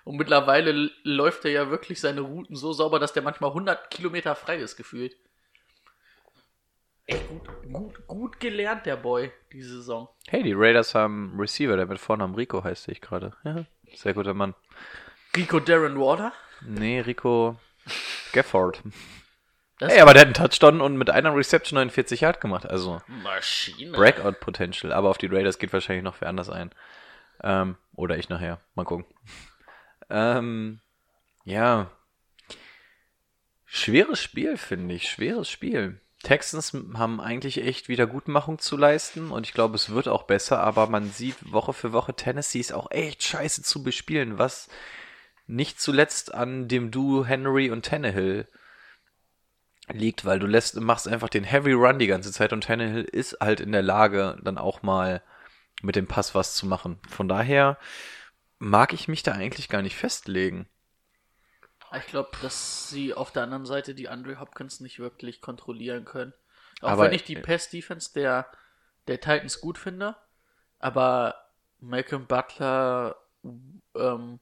Und mittlerweile läuft er ja wirklich seine Routen so sauber, dass der manchmal 100 Kilometer frei ist, gefühlt. Echt gut, gut, gut gelernt, der Boy, diese Saison. Hey, die Raiders haben einen Receiver, der mit Vornamen Rico heißt, sehe ich gerade. Ja, sehr guter Mann. Rico Darren Water. Nee, Rico Gafford. Das Ey, aber der hat einen Touchdown und mit einer Reception 49 Yard gemacht. Also Maschine. Breakout Potential. Aber auf die Raiders geht wahrscheinlich noch wer anders ein. Ähm, oder ich nachher. Mal gucken. Ähm, ja. Schweres Spiel, finde ich. Schweres Spiel. Texans haben eigentlich echt Wiedergutmachung zu leisten und ich glaube, es wird auch besser, aber man sieht Woche für Woche, Tennessee ist auch echt scheiße zu bespielen, was nicht zuletzt an dem Duo Henry und Tannehill liegt, weil du lässt, machst einfach den Heavy Run die ganze Zeit und Tannehill ist halt in der Lage, dann auch mal mit dem Pass was zu machen. Von daher mag ich mich da eigentlich gar nicht festlegen. Ich glaube, dass sie auf der anderen Seite die Andre Hopkins nicht wirklich kontrollieren können. Auch Aber- wenn ich die Pass-Defense der, der Titans gut finde. Aber Malcolm Butler, ähm,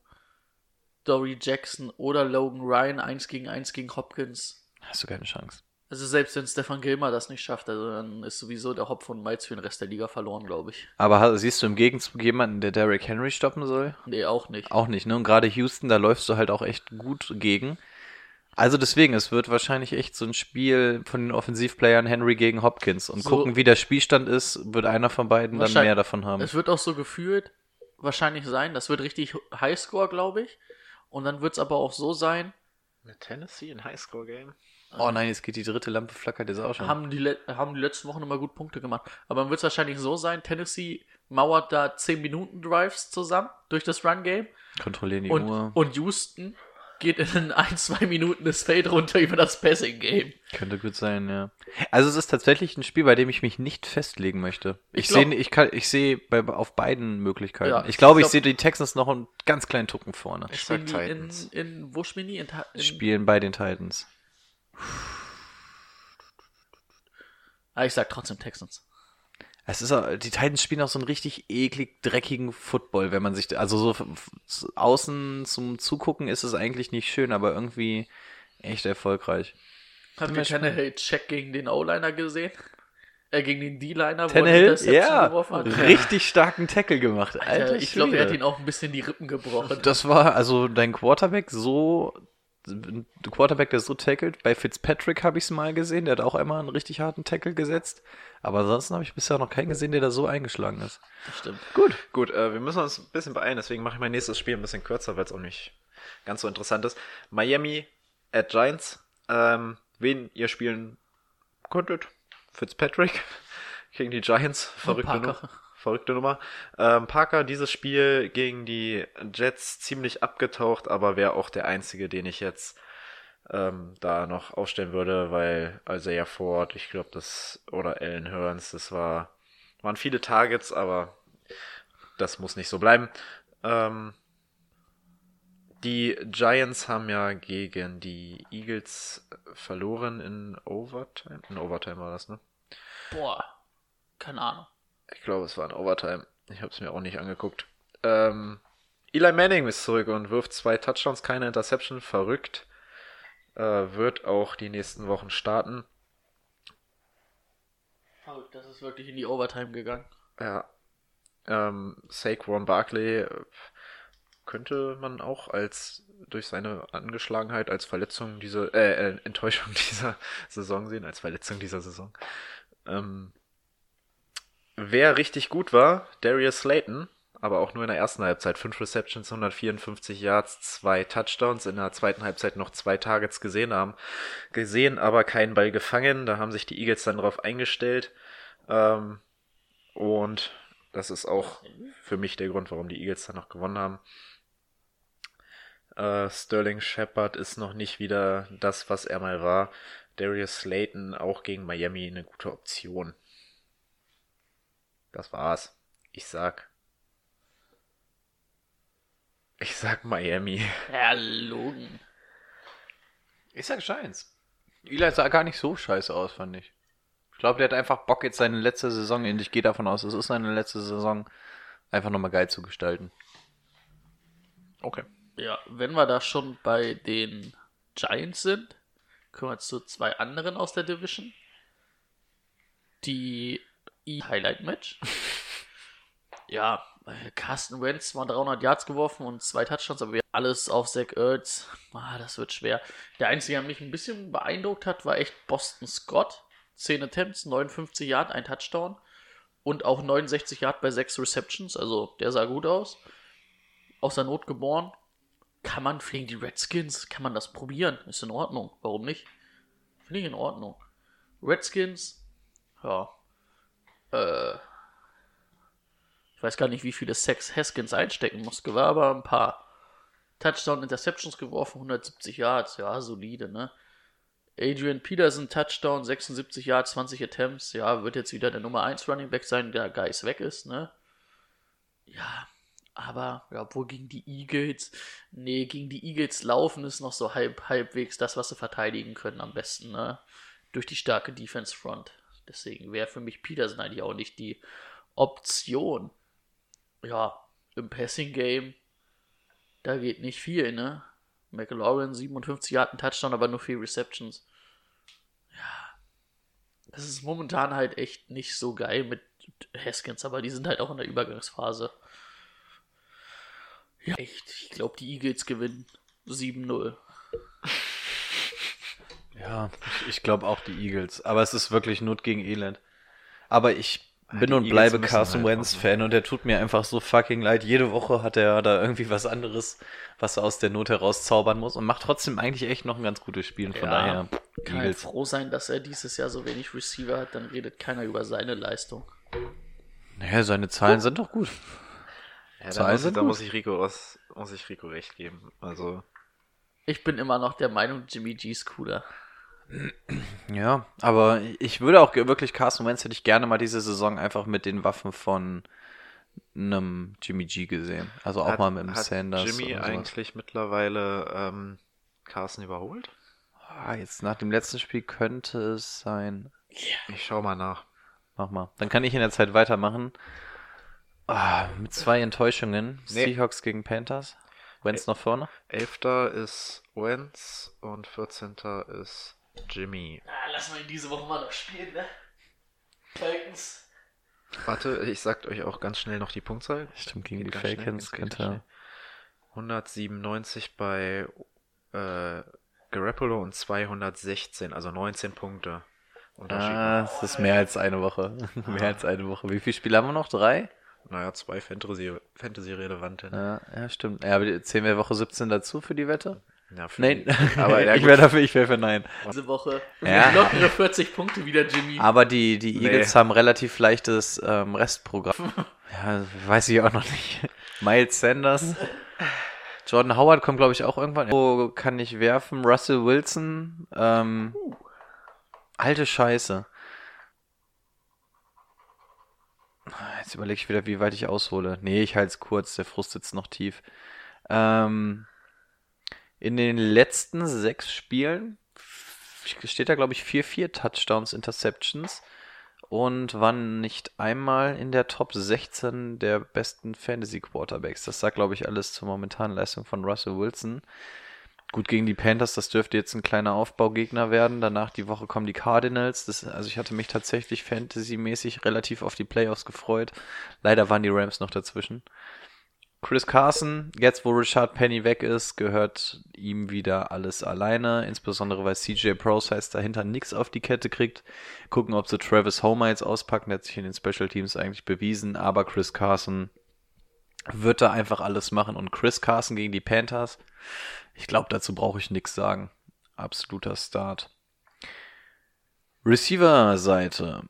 Dory Jackson oder Logan Ryan 1 gegen 1 gegen Hopkins. Hast du keine Chance. Also selbst wenn Stefan Gilmer das nicht schafft, also dann ist sowieso der Hopf und Malz für den Rest der Liga verloren, glaube ich. Aber siehst du im Gegenzug jemanden, der Derrick Henry stoppen soll? Nee, auch nicht. Auch nicht, ne? Und gerade Houston, da läufst du halt auch echt gut gegen. Also deswegen, es wird wahrscheinlich echt so ein Spiel von den Offensivplayern Henry gegen Hopkins. Und So- gucken, wie der Spielstand ist, wird einer von beiden dann mehr davon haben. Es wird auch so gefühlt wahrscheinlich sein, das wird richtig Highscore, glaube ich. Und dann wird es aber auch so sein, Mit Tennessee ein Highscore-Game? Oh nein, jetzt geht die dritte Lampe flackert jetzt auch schon. haben die, haben die letzten Wochen immer gut Punkte gemacht. Aber dann wird es wahrscheinlich so sein, Tennessee mauert da 10 Minuten Drives zusammen durch das Run-Game Kontrollieren die und, Uhr. und Houston geht in ein, zwei Minuten das Feld runter über das Passing-Game. Könnte gut sein, ja. Also es ist tatsächlich ein Spiel, bei dem ich mich nicht festlegen möchte. Ich, Ich sehe, ich kann, ich sehe bei, auf beiden Möglichkeiten. Ja, ich ich glaube, ich glaub- sehe die Texans noch einen ganz kleinen Tucken vorne. Ich sag die in, Titans. in, wo spielen die? In, in, Spielen bei den Titans. Ah, ich sag trotzdem Texans. Es ist auch, die Titans spielen auch so einen richtig eklig dreckigen Football, wenn man sich, also so außen zum Zugucken ist es eigentlich nicht schön, aber irgendwie echt erfolgreich. Habt ihr. Tannehill Check gegen den O-Liner gesehen? Äh, gegen den D-Liner, wo er die ja, geworfen hat? richtig starken Tackle gemacht. Alter, Alter, ich glaube, er hat ihn auch ein bisschen die Rippen gebrochen. Das war also dein Quarterback so. Ein Quarterback, der so tackelt. Bei Fitzpatrick habe ich es mal gesehen. Der hat auch einmal einen richtig harten Tackle gesetzt. Aber ansonsten habe ich bisher noch keinen gesehen, der da so eingeschlagen ist. Das stimmt. Gut. Gut, äh, wir müssen uns ein bisschen beeilen, deswegen mache ich mein nächstes Spiel ein bisschen kürzer, weil es auch nicht ganz so interessant ist. Miami at Giants. Ähm, wen ihr spielen könntet. Fitzpatrick gegen die Giants. Verrückte, Parker. Verrückte Nummer. Ähm, Parker, dieses Spiel gegen die Jets ziemlich abgetaucht, aber wäre auch der einzige, den ich jetzt ähm, da noch aufstellen würde, weil Isaiah Ford, ich glaube, das, oder Alan Hearns, das war, waren viele Targets, aber das muss nicht so bleiben. Ähm, die Giants haben ja gegen die Eagles verloren in Overtime. In Overtime war das, ne? Boah, keine Ahnung. Ich glaube, es war in Overtime. Ich habe es mir auch nicht angeguckt. Ähm, Eli Manning ist zurück und wirft zwei Touchdowns, keine Interception. Verrückt. Äh, wird auch die nächsten Wochen starten. Verrückt, das ist wirklich in die Overtime gegangen. Ja. Ähm, Saquon Barkley äh, könnte man auch als durch seine Angeschlagenheit als Verletzung diese äh, äh, Enttäuschung dieser Saison sehen, als Verletzung dieser Saison. Ähm, wer richtig gut war, Darius Slayton, aber auch nur in der ersten Halbzeit. Fünf Receptions, 154 Yards, zwei Touchdowns. In der zweiten Halbzeit noch zwei Targets gesehen haben. Gesehen, aber keinen Ball gefangen. Da haben sich die Eagles dann drauf eingestellt. Ähm, und das ist auch für mich der Grund, warum die Eagles dann noch gewonnen haben. Äh, Sterling Shepard ist noch nicht wieder das, was er mal war. Darius Slayton auch gegen Miami eine gute Option. Das war's. Ich sag. Ich sag Miami. Erlogen. Ich sag Giants. Eli sah gar nicht so scheiße aus, fand ich. Ich glaube, der hat einfach Bock, jetzt seine letzte Saison, und ich gehe davon aus, es ist seine letzte Saison, einfach nochmal geil zu gestalten. Okay. Ja, wenn wir da schon bei den Giants sind, kommen wir zu zwei anderen aus der Division. Die E Highlight Match. ja, äh, Carsten Wentz zwar 300 Yards geworfen und zwei Touchdowns, aber wir alles auf Zach Ertz. Ah, das wird schwer. Der einzige, der mich ein bisschen beeindruckt hat, war echt Boston Scott. 10 Attempts, 59 Yards, ein Touchdown und auch 69 Yards bei 6 Receptions. Also der sah gut aus. Aus der Not geboren. Kann man fliegen die Redskins? Kann man das probieren? Ist in Ordnung. Warum nicht? Finde ich in Ordnung. Redskins, ja. Äh, ich weiß gar nicht, wie viele Sex Haskins einstecken musste, war aber ein paar. Touchdown Interceptions geworfen, 170 Yards, ja, solide, ne? Adrian Peterson, Touchdown, 76 Yards, 20 Attempts, ja, wird jetzt wieder der Nummer 1 Running Back sein, der Geist weg ist, ne? Ja, aber, ja, obwohl gegen die Eagles, nee, gegen die Eagles laufen ist noch so halb, halbwegs das, was sie verteidigen können am besten, ne? Durch die starke Defense Front. Deswegen wäre für mich Peterson eigentlich auch nicht die Option. Ja, im Passing Game, da geht nicht viel, ne? McLaurin 57 Yard, ein Touchdown, aber nur vier Receptions. Ja, das ist momentan halt echt nicht so geil mit Haskins, aber die sind halt auch in der Übergangsphase. Ja, echt, ich glaube, die Eagles gewinnen 7-0. Ja, ich, ich glaube auch die Eagles. Aber es ist wirklich Not gegen Elend. Aber ich bin die und Eagles bleibe Carson halt Wentz? Fan und der tut mir einfach so fucking leid. Jede Woche hat er da irgendwie was anderes, was er aus der Not herauszaubern muss und macht trotzdem eigentlich echt noch ein ganz gutes Spiel. Und Von Ja, daher, Kann halt Eagles. froh sein, dass er dieses Jahr so wenig Receiver hat, dann redet keiner über seine Leistung. Naja, seine Zahlen sind doch gut. Ja, da, Zahlen muss, sind da gut. muss ich Rico was, muss ich Rico recht geben. Also, Ich bin immer noch der Meinung, Jimmy G ist cooler. Ja, aber ich würde auch wirklich Carson Wentz hätte ich gerne mal diese Saison einfach mit den Waffen von einem Jimmy G gesehen. Also auch hat, mal mit dem hat Sanders. Jimmy eigentlich mittlerweile ähm, Carson überholt? Ah, jetzt nach dem letzten Spiel könnte es sein. Ich schau mal nach. Mach mal. Dann kann ich in der Zeit weitermachen. Ah, mit zwei Enttäuschungen. Nee. Seahawks gegen Panthers. Wentz noch vorne. Elfter ist Wentz und 14. ist Jimmy. Ah, lass mal ihn diese Woche mal noch spielen, ne? Falcons. Warte, ich sag euch auch ganz schnell noch die Punktzahl. Stimmt, gegen Geht die Falcons könnte schnell. 197 bei äh, Garoppolo und 216, also 19 Punkte. Unterschied. Ah, es ist mehr als eine Woche. mehr als eine Woche. Wie viele Spiele haben wir noch? Drei? Naja, zwei Fantasy- Fantasy-relevante. Ja, ja, stimmt. Ja, aber zählen wir Woche 17 dazu für die Wette? Ja, für Nein, aber ja, ich wäre dafür, ich wäre für nein. Diese Woche Ja. lockere 40 Punkte wieder, Jimmy. Aber die, die Nee. Eagles haben relativ leichtes ähm, Restprogramm. ja, weiß ich auch noch nicht. Miles Sanders. Jordan Howard kommt, glaube ich, auch irgendwann. Wo kann ich werfen? Russell Wilson. Ähm, alte Scheiße. Jetzt überlege ich wieder, wie weit ich aushole. Nee, ich halte es kurz. Der Frust sitzt noch tief. Ähm, in den letzten sechs Spielen steht da, glaube ich, 4-4 Touchdowns, Interceptions und waren nicht einmal in der Top 16 der besten Fantasy Quarterbacks. Das sagt, glaube ich, alles zur momentanen Leistung von Russell Wilson. Gut gegen die Panthers, das dürfte jetzt ein kleiner Aufbaugegner werden. Danach die Woche kommen die Cardinals. Das, also ich hatte mich tatsächlich fantasymäßig relativ auf die Playoffs gefreut. Leider waren die Rams noch dazwischen. Chris Carson, jetzt wo Richard Penny weg ist, gehört ihm wieder alles alleine, insbesondere weil CJ Process dahinter nichts auf die Kette kriegt. Gucken, ob sie Travis Homer jetzt auspacken, der hat sich in den Special Teams eigentlich bewiesen, aber Chris Carson wird da einfach alles machen und Chris Carson gegen die Panthers, ich glaube, dazu brauche ich nichts sagen. Absoluter Start. Receiver-Seite.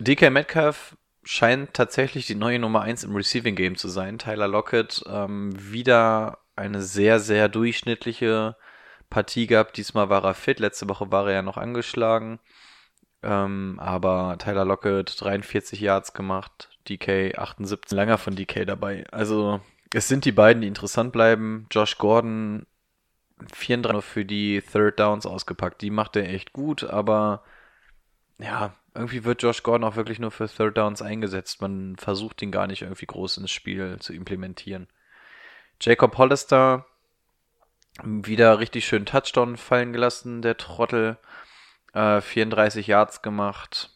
DK Metcalf scheint tatsächlich die neue Nummer 1 im Receiving Game zu sein. Tyler Lockett ähm, wieder eine sehr, sehr durchschnittliche Partie gehabt. Diesmal war er fit, letzte Woche war er ja noch angeschlagen. Ähm, aber Tyler Lockett 43 Yards gemacht, DK 78, langer von DK dabei. Also es sind die beiden, die interessant bleiben. Josh Gordon 34 für die Third Downs ausgepackt. Die macht er echt gut, aber ja, irgendwie wird Josh Gordon auch wirklich nur für Third Downs eingesetzt. Man versucht ihn gar nicht irgendwie groß ins Spiel zu implementieren. Jacob Hollister wieder richtig schön Touchdown fallen gelassen, der Trottel. Äh, 34 Yards gemacht.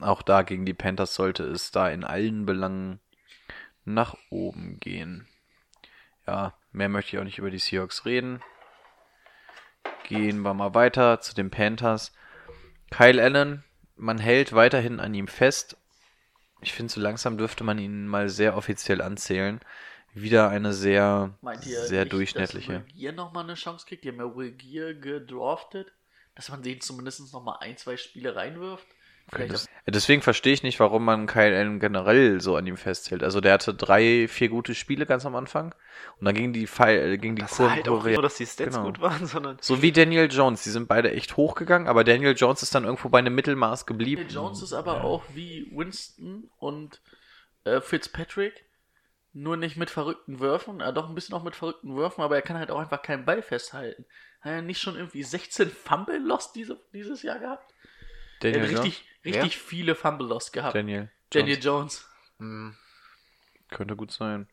Auch da gegen die Panthers sollte es da in allen Belangen nach oben gehen. Ja, mehr möchte ich auch nicht über die Seahawks reden. Gehen wir mal weiter zu den Panthers. Kyle Allen, man hält weiterhin an ihm fest. Ich finde, so langsam dürfte man ihn mal sehr offiziell anzählen. Wieder eine sehr, sehr nicht, durchschnittliche. dass Gear nochmal eine Chance kriegt? Die haben ja Gear gedraftet, dass man den zumindest nochmal ein, zwei Spiele reinwirft. Deswegen verstehe ich nicht, warum man Kyle Allen generell so an ihm festhält. Also der hatte drei, vier gute Spiele ganz am Anfang und dann ging die, Pfeil, äh, ging die Das war halt auch Kurve- nicht so, dass die Stats Genau. gut waren, sondern So wie Daniel Jones, die sind beide echt hochgegangen, aber Daniel Jones ist dann irgendwo bei einem Mittelmaß geblieben. Daniel Jones ist aber auch wie Winston und äh, Fitzpatrick, nur nicht mit verrückten Würfen, äh, doch ein bisschen auch mit verrückten Würfen, aber er kann halt auch einfach keinen Ball festhalten. Hat er nicht schon irgendwie 16 Fumble Lost diese, dieses Jahr gehabt? Er Daniel hat Jones? Richtig, richtig viele Fumble Lost gehabt. Daniel. Daniel Jones. Jones. Könnte gut sein.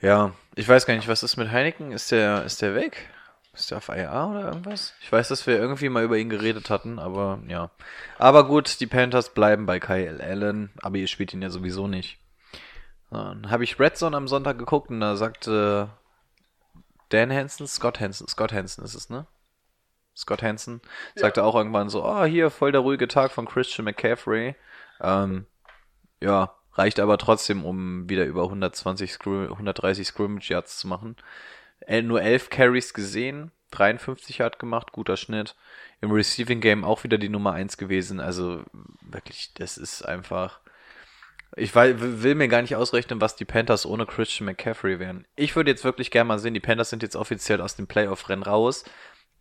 Ja, ich weiß gar nicht, was ist mit Heineken? Ist der, ist der weg? Ist der auf IA oder irgendwas? Ich weiß, dass wir irgendwie mal über ihn geredet hatten, aber ja. Aber gut, die Panthers bleiben bei Kyle Allen, aber ihr spielt ihn ja sowieso nicht. Dann habe ich Red Zone am Sonntag geguckt und da sagte Dan Hansen, Scott Hansen, Scott Hansen ist es, ne? Scott Hansen sagte auch irgendwann so, ah, hier, voll der ruhige Tag von Christian McCaffrey. Ähm, ja, reicht aber trotzdem, um wieder über 120 Scrim 130 Scrimmage Yards zu machen. Nur 11 Carries gesehen, 53 Yard gemacht, guter Schnitt. Im Receiving Game auch wieder die Nummer 1 gewesen. Also wirklich, das ist einfach. Ich will, will mir gar nicht ausrechnen, was die Panthers ohne Christian McCaffrey wären. Ich würde jetzt wirklich gerne mal sehen, die Panthers sind jetzt offiziell aus dem Playoff-Rennen raus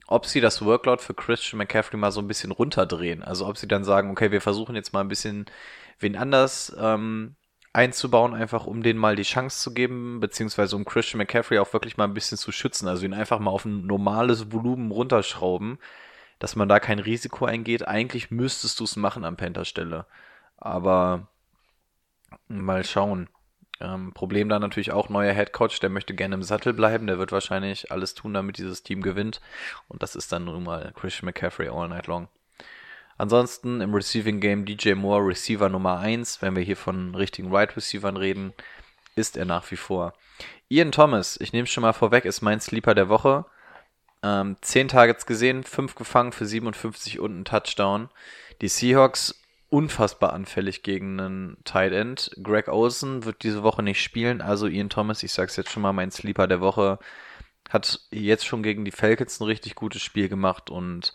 ob sie das Workload für Christian McCaffrey mal so ein bisschen runterdrehen. Also ob sie dann sagen, okay, wir versuchen jetzt mal ein bisschen wen anders ähm, einzubauen, einfach um denen mal die Chance zu geben, beziehungsweise um Christian McCaffrey auch wirklich mal ein bisschen zu schützen. Also ihn einfach mal auf ein normales Volumen runterschrauben, dass man da kein Risiko eingeht. Eigentlich müsstest du es machen an Panthers Stelle. Aber mal schauen. Ähm, Problem da natürlich auch neuer Head Coach, der möchte gerne im Sattel bleiben, der wird wahrscheinlich alles tun, damit dieses Team gewinnt. Und das ist dann nun mal Christian McCaffrey all night long. Ansonsten im Receiving Game DJ Moore, Receiver Nummer 1, wenn wir hier von richtigen Right Receivern reden, ist er nach wie vor. Ian Thomas, ich nehme es schon mal vorweg, ist mein Sleeper der Woche. Ähm, 10 Targets gesehen, 5 gefangen für 57 und einen Touchdown. Die Seahawks unfassbar anfällig gegen einen Tight End. Greg Olsen wird diese Woche nicht spielen, also Ian Thomas, ich sag's jetzt schon mal, mein Sleeper der Woche. hat jetzt schon gegen die Falcons ein richtig gutes Spiel gemacht und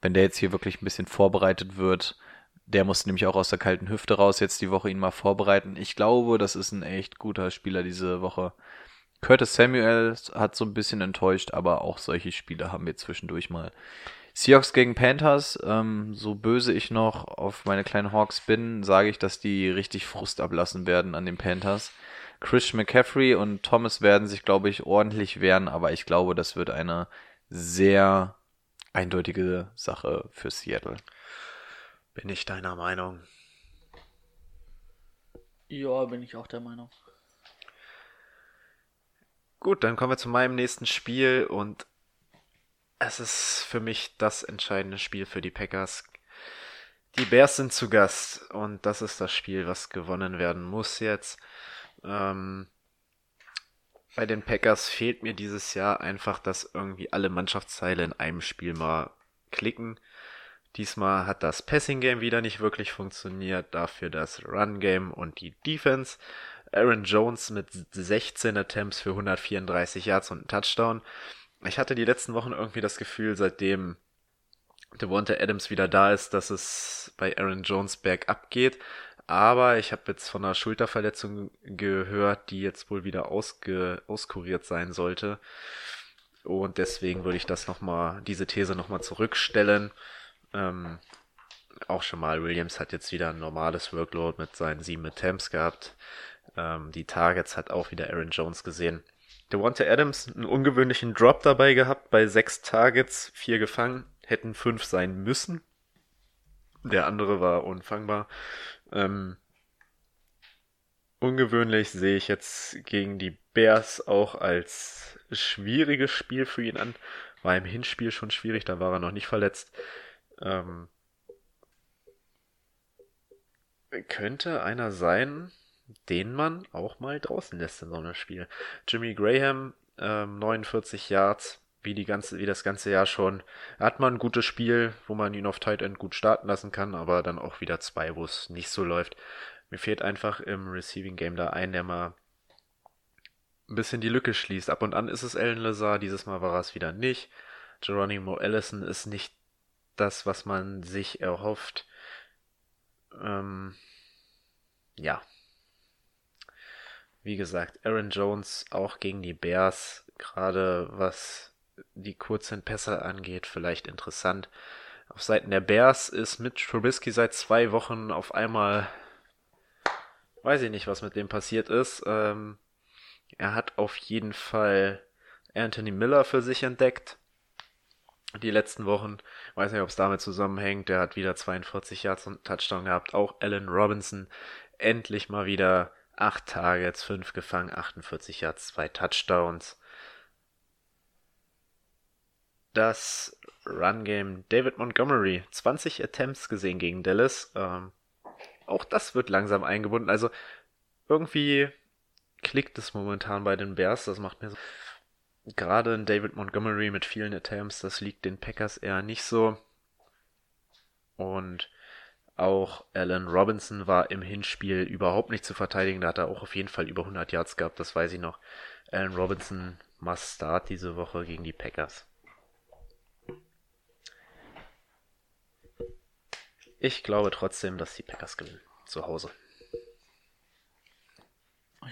wenn der jetzt hier wirklich ein bisschen vorbereitet wird, der musste nämlich auch aus der kalten Hüfte raus jetzt die Woche ihn mal vorbereiten. Ich glaube, das ist ein echt guter Spieler diese Woche. Curtis Samuel hat so ein bisschen enttäuscht, aber auch solche Spiele haben wir zwischendurch mal. Seahawks gegen Panthers, ähm, so böse ich noch auf meine kleinen Hawks bin, sage ich, dass die richtig Frust ablassen werden an den Panthers. Chris McCaffrey und Thomas werden sich, glaube ich, ordentlich wehren, aber ich glaube, das wird eine sehr eindeutige Sache für Seattle. Bin ich deiner Meinung? Ja, bin ich auch der Meinung. Gut, dann kommen wir zu meinem nächsten Spiel und es ist für mich das entscheidende Spiel für die Packers. Die Bears sind zu Gast und das ist das Spiel, was gewonnen werden muss jetzt. Ähm, bei den Packers fehlt mir dieses Jahr einfach, dass irgendwie alle Mannschaftsteile in einem Spiel mal klicken. Diesmal hat das Passing Game wieder nicht wirklich funktioniert, dafür das Run Game und die Defense. Aaron Jones mit 16 Attempts für 134 Yards und einen Touchdown. Ich hatte die letzten Wochen irgendwie das Gefühl, seitdem Devonta Adams wieder da ist, dass es bei Aaron Jones bergab geht. Aber ich habe jetzt von einer Schulterverletzung gehört, die jetzt wohl wieder ausge auskuriert sein sollte. Und deswegen würde ich das noch mal, diese These nochmal zurückstellen. Ähm, auch schon mal, Williams hat jetzt wieder ein normales Workload mit seinen sieben Attempts gehabt. Ähm, die Targets hat auch wieder Aaron Jones gesehen. Devonta Adams einen ungewöhnlichen Drop dabei gehabt, bei sechs Targets, vier gefangen, hätten fünf sein müssen. Der andere war unfangbar. Ähm, ungewöhnlich sehe ich jetzt gegen die Bears auch als schwieriges Spiel für ihn an. War im Hinspiel schon schwierig, da war er noch nicht verletzt. Ähm, könnte einer sein, den man auch mal draußen lässt in so einem Spiel. Jimmy Graham, ähm, 49 Yards, wie, die ganze, wie das ganze Jahr schon. Er hat mal ein gutes Spiel, wo man ihn auf Tight End gut starten lassen kann, aber dann auch wieder zwei, wo es nicht so läuft. Mir fehlt einfach im Receiving Game da ein, der mal ein bisschen die Lücke schließt. Ab und an ist es Alan Lazar, dieses Mal war es wieder nicht. Geronimo Allison ist nicht das, was man sich erhofft. Ähm, ja, wie gesagt, Aaron Jones auch gegen die Bears, gerade was die kurzen Pässe angeht, vielleicht interessant. Auf Seiten der Bears ist Mitch Trubisky seit zwei Wochen auf einmal, weiß ich nicht, was mit dem passiert ist. Ähm, er hat auf jeden Fall Anthony Miller für sich entdeckt. Die letzten Wochen, weiß nicht, ob es damit zusammenhängt. Der hat wieder 42 Yards und Touchdown gehabt. Auch Allen Robinson endlich mal wieder 8 Targets, 5 gefangen, 48 Yards, 2 Touchdowns. Das Run Game David Montgomery, 20 Attempts gesehen gegen Dallas. Ähm, auch das wird langsam eingebunden. Also irgendwie klickt es momentan bei den Bears. Das macht mir so. Gerade in David Montgomery mit vielen Attempts, das liegt den Packers eher nicht so. Und auch Alan Robinson war im Hinspiel überhaupt nicht zu verteidigen. Da hat er auch auf jeden Fall über 100 Yards gehabt, das weiß ich noch. Alan Robinson must start diese Woche gegen die Packers. Ich glaube trotzdem, dass die Packers gewinnen. Zu Hause.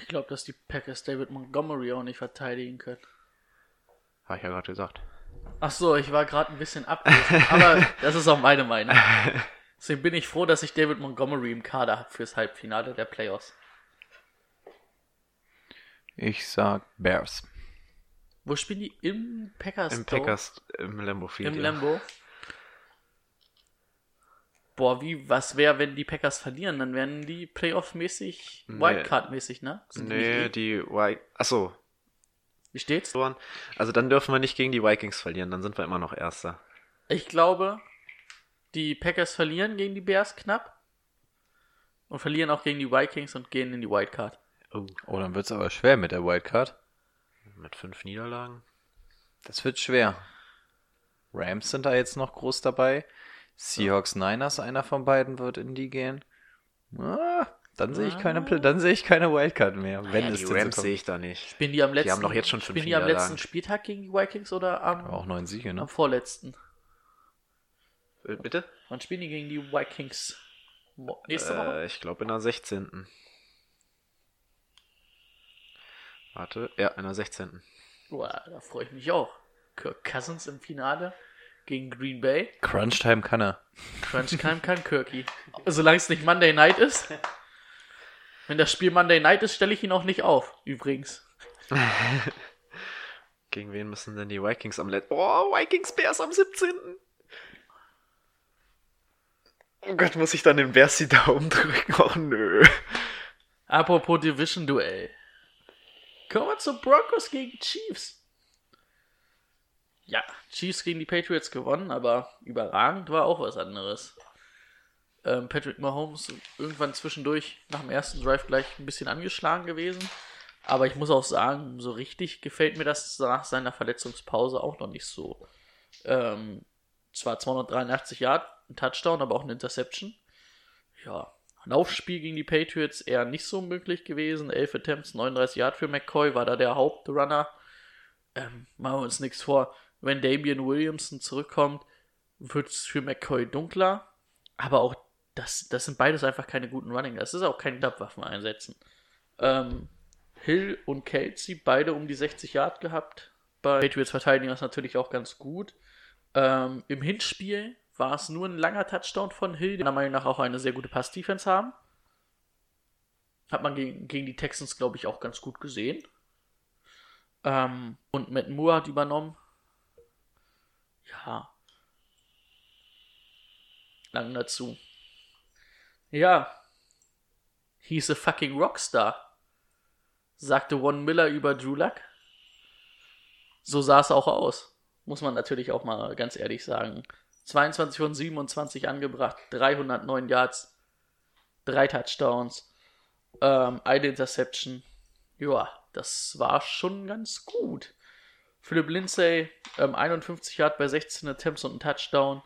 Ich glaube, dass die Packers David Montgomery auch nicht verteidigen können. Habe ich ja gerade gesagt. Ach so, ich war gerade ein bisschen abgelesen, aber das ist auch meine Meinung. Deswegen bin ich froh, dass ich David Montgomery im Kader habe fürs Halbfinale der Playoffs. Ich sag Bears. Wo spielen die? Im Packers Im? Packers, im Lambo Field. Im ja. Lambo. Boah, wie, was wäre, wenn die Packers verlieren? Dann wären die Playoff-mäßig, Nee. Wildcard-mäßig, ne? Sind die Nee, eh? die White. Achso, Wie steht's? Also dann dürfen wir nicht gegen die Vikings verlieren, dann sind wir immer noch Erster. Ich glaube, die Packers verlieren gegen die Bears knapp. Und verlieren auch gegen die Vikings und gehen in die Wildcard. Oh. Oh, dann wird's aber schwer mit der Wildcard. Mit fünf Niederlagen. Das wird schwer. Rams sind da jetzt noch groß dabei. Seahawks Niners, einer von beiden wird in die gehen. Ah, Dann sehe ich keine, dann sehe ich keine Wildcard mehr, wenn Ja, es die Rams so sehe ich da nicht. Bin die am letzten, haben doch jetzt schon fünf bin die am Niederlagen. letzten Spieltag gegen die Vikings oder am, auch neun Siege, ne? am vorletzten? Äh, Bitte? Wann spielen die gegen die Vikings? Nächste Woche? Äh, ich glaube in der 16. Warte, ja, in der 16. Boah, da freue ich mich auch. Kirk Cousins im Finale gegen Green Bay. Crunch Crunch-Time kann er. Time kann Kirky. Solange es nicht Monday Night ist. Wenn das Spiel Monday Night ist, stelle ich ihn auch nicht auf, übrigens. Gegen wen müssen denn die Vikings am letzten... Oh, Vikings Bears am 17. Oh Gott, muss ich dann den Bears die Daumen drücken? Oh nö. Apropos Division-Duell. Kommen wir zu Broncos gegen Chiefs. Ja, Chiefs gegen die Patriots gewonnen, aber überragend war auch was anderes. Ähm, Patrick Mahomes irgendwann zwischendurch nach dem ersten Drive gleich ein bisschen angeschlagen gewesen. Aber ich muss auch sagen, so richtig gefällt mir das nach seiner Verletzungspause auch noch nicht so. Ähm, zwar 283 Yard, ein Touchdown, aber auch eine Interception. Ja, Laufspiel gegen die Patriots eher nicht so möglich gewesen. 11 Attempts, 39 Yard für McCoy, war da der Hauptrunner. Ähm, machen wir uns nichts vor. Wenn Damian Williamson zurückkommt, wird es für McCoy dunkler. Aber auch das, das sind beides einfach keine guten Running. Das ist auch kein Klappwaffen einsetzen. Ähm, Hill und Kelsey beide um die 60 Yard gehabt. Bei Patriots verteidigen das natürlich auch ganz gut. Ähm, Im Hinspiel war es nur ein langer Touchdown von Hill, die meiner Meinung nach auch eine sehr gute Pass-Defense haben. Hat man gegen, gegen die Texans, glaube ich, auch ganz gut gesehen. Ähm, und Matt Moore hat übernommen. Ja. Lang dazu. Ja. He's a fucking Rockstar. Sagte Ron Miller über Drew Luck. So sah es auch aus. Muss man natürlich auch mal ganz ehrlich sagen. 22 von 27 angebracht, 309 Yards, drei Touchdowns, ähm, eine Interception. Ja, das war schon ganz gut. Philip Lindsay, ähm, 51 Yards bei 16 Attempts und ein Touchdown.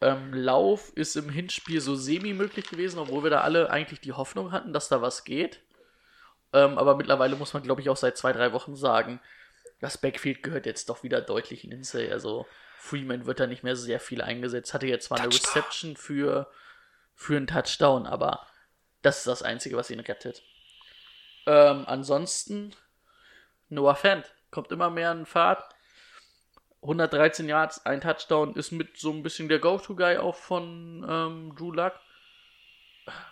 Ähm, Lauf ist im Hinspiel so semi möglich gewesen, obwohl wir da alle eigentlich die Hoffnung hatten, dass da was geht. Ähm, aber mittlerweile muss man, glaube ich, auch seit zwei, drei Wochen sagen, das Backfield gehört jetzt doch wieder deutlich Lindsay. Also Freeman wird da nicht mehr sehr viel eingesetzt. Hatte jetzt zwar eine Reception für, für einen Touchdown, aber das ist das Einzige, was ihn rettet. Ähm, ansonsten, Noah Fant kommt immer mehr in Fahrt. 113 Yards, ein Touchdown, ist mit so ein bisschen der Go-To-Guy auch von ähm, Drew Luck.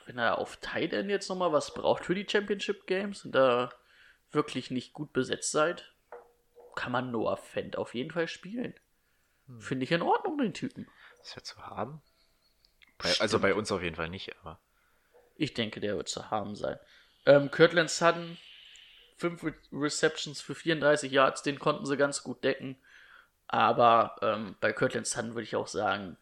Wenn er auf Tight End jetzt nochmal was braucht für die Championship Games und da wirklich nicht gut besetzt seid, kann man Noah Fent auf jeden Fall spielen. Finde ich in Ordnung, den Typen. Ist ja zu haben? Bei, also bei uns auf jeden Fall nicht, aber. Ich denke, der wird zu haben sein. Ähm, Kirtland Sutton, 5 Re Receptions für 34 Yards, den konnten sie ganz gut decken. Aber ähm, bei Kirtland Sutton würde ich auch sagen,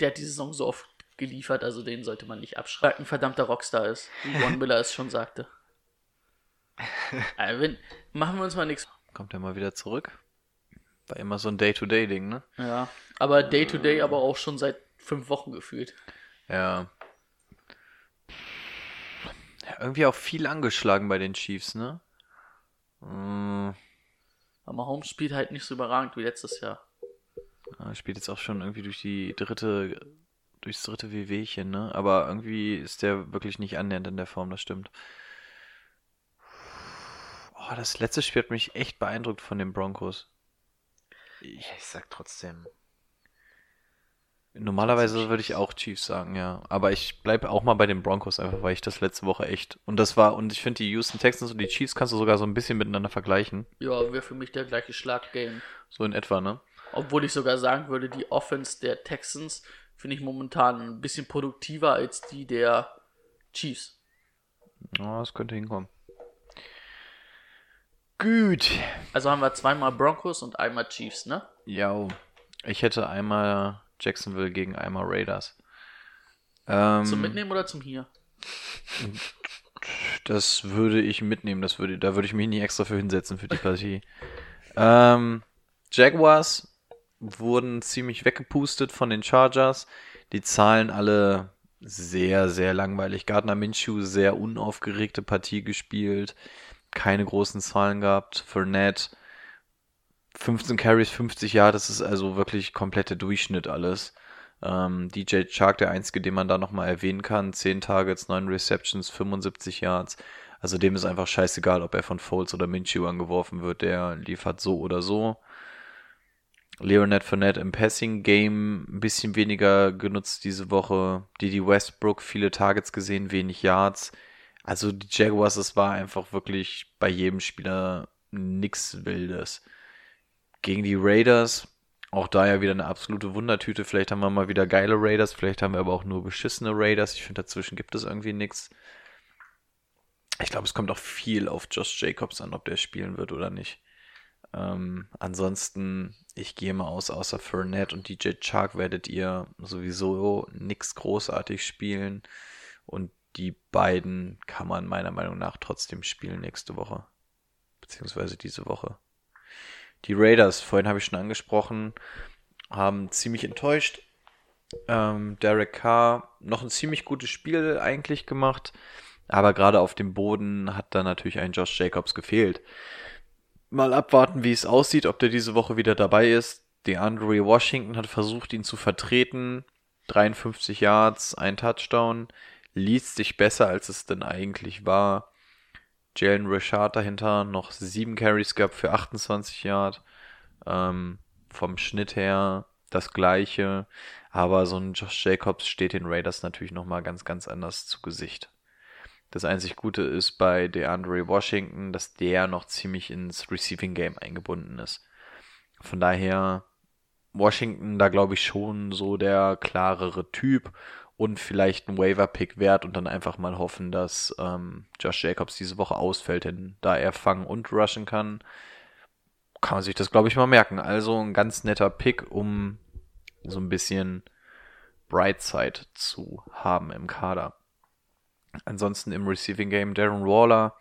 der hat die Saison so oft geliefert, also den sollte man nicht abschrecken. Ein verdammter Rockstar ist, wie Ron Miller es schon sagte. Also wenn, machen wir uns mal nichts. Kommt er mal wieder zurück? War immer so ein Day-to-Day-Ding, ne? Ja, aber Day to Day aber auch schon seit fünf Wochen gefühlt. Ja. ja. Irgendwie auch viel angeschlagen bei den Chiefs, ne? Mm, Aber Holmes spielt halt nicht so überragend wie letztes Jahr. ja, spielt jetzt auch schon irgendwie durch die dritte, durchs dritte WWchen, ne? Aber irgendwie ist der wirklich nicht annähernd in der Form, das stimmt. Oh, das letzte Spiel hat mich echt beeindruckt von den Broncos. Ich, ich sag trotzdem. Normalerweise würde ich auch Chiefs sagen, ja. Aber ich bleibe auch mal bei den Broncos einfach, weil ich das letzte Woche echt. Und das war, und ich finde die Houston Texans und die Chiefs kannst du sogar so ein bisschen miteinander vergleichen. Ja, wäre für mich der gleiche Schlag-Game. So in etwa, ne? Obwohl ich sogar sagen würde, die Offense der Texans finde ich momentan ein bisschen produktiver als die der Chiefs. Ja, das könnte hinkommen. Gut. Also haben wir zweimal Broncos und einmal Chiefs, ne? Ja, ich hätte einmal Jacksonville gegen einmal Raiders. Ähm, Zum Mitnehmen oder zum Hier? Das würde ich mitnehmen. Das würde, da würde ich mich nicht extra für hinsetzen für die Partie. ähm, Jaguars wurden ziemlich weggepustet von den Chargers. Die zahlen alle sehr, sehr langweilig. Gardner Minshew sehr unaufgeregte Partie gespielt, keine großen Zahlen gehabt. Fournette 15 Carries, 50 Jahre, das ist also wirklich komplette Durchschnitt alles. Ähm, DJ Chark, der einzige, den man da nochmal erwähnen kann, 10 Targets, 9 Receptions, 75 Yards. Also dem ist einfach scheißegal, ob er von Foles oder Minshew angeworfen wird, der liefert so oder so. Leonard Fournette im Passing Game ein bisschen weniger genutzt diese Woche. Didi Westbrook viele Targets gesehen, wenig Yards. Also die Jaguars, es war einfach wirklich bei jedem Spieler nix Wildes. Gegen die Raiders, auch da ja wieder eine absolute Wundertüte. Vielleicht haben wir mal wieder geile Raiders, vielleicht haben wir aber auch nur beschissene Raiders. Ich finde, dazwischen gibt es irgendwie nichts. Ich glaube, es kommt auch viel auf Josh Jacobs an, ob der spielen wird oder nicht. Ähm, ansonsten, ich gehe mal aus, außer Fournette und DJ Chark werdet ihr sowieso nichts großartig spielen. Und die beiden kann man meiner Meinung nach trotzdem spielen nächste Woche. Beziehungsweise diese Woche. Die Raiders, vorhin habe ich schon angesprochen, haben ziemlich enttäuscht. Ähm, Derek Carr noch ein ziemlich gutes Spiel eigentlich gemacht, aber gerade auf dem Boden hat da natürlich ein Josh Jacobs gefehlt mal abwarten, wie es aussieht, ob der diese Woche wieder dabei ist. DeAndre Washington hat versucht, ihn zu vertreten. 53 Yards, ein Touchdown. Liest sich besser, als es denn eigentlich war. Jalen Richard dahinter noch 7 Carries gehabt für 28 Yards. Ähm, vom Schnitt her das gleiche. Aber so ein Josh Jacobs steht den Raiders natürlich nochmal ganz, ganz anders zu Gesicht. Das einzig Gute ist bei DeAndre Washington, dass der noch ziemlich ins Receiving Game eingebunden ist. Von daher Washington da glaube ich schon so der klarere Typ und vielleicht ein Waiver-Pick wert und dann einfach mal hoffen, dass ähm, Josh Jacobs diese Woche ausfällt, denn da er fangen und rushen kann, kann man sich das glaube ich mal merken. Also ein ganz netter Pick, um so ein bisschen Brightside zu haben im Kader. Ansonsten im Receiving Game Darren Waller,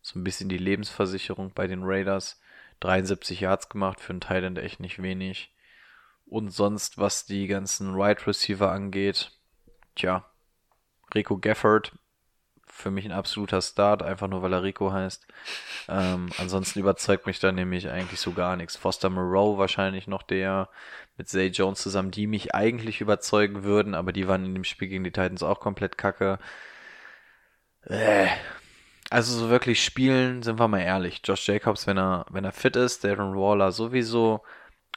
so ein bisschen die Lebensversicherung bei den Raiders. 73 Yards gemacht für einen Thailand echt nicht wenig. Und sonst, was die ganzen Wide right Receiver angeht, tja, Rico Gafford, für mich ein absoluter Start, einfach nur weil er Rico heißt. Ähm, ansonsten überzeugt mich da nämlich eigentlich so gar nichts. Foster Moreau wahrscheinlich noch der mit Zay Jones zusammen, die mich eigentlich überzeugen würden, aber die waren in dem Spiel gegen die Titans auch komplett kacke. Äh. Also so wirklich spielen, sind wir mal ehrlich. Josh Jacobs, wenn er, wenn er fit ist, Darren Waller sowieso.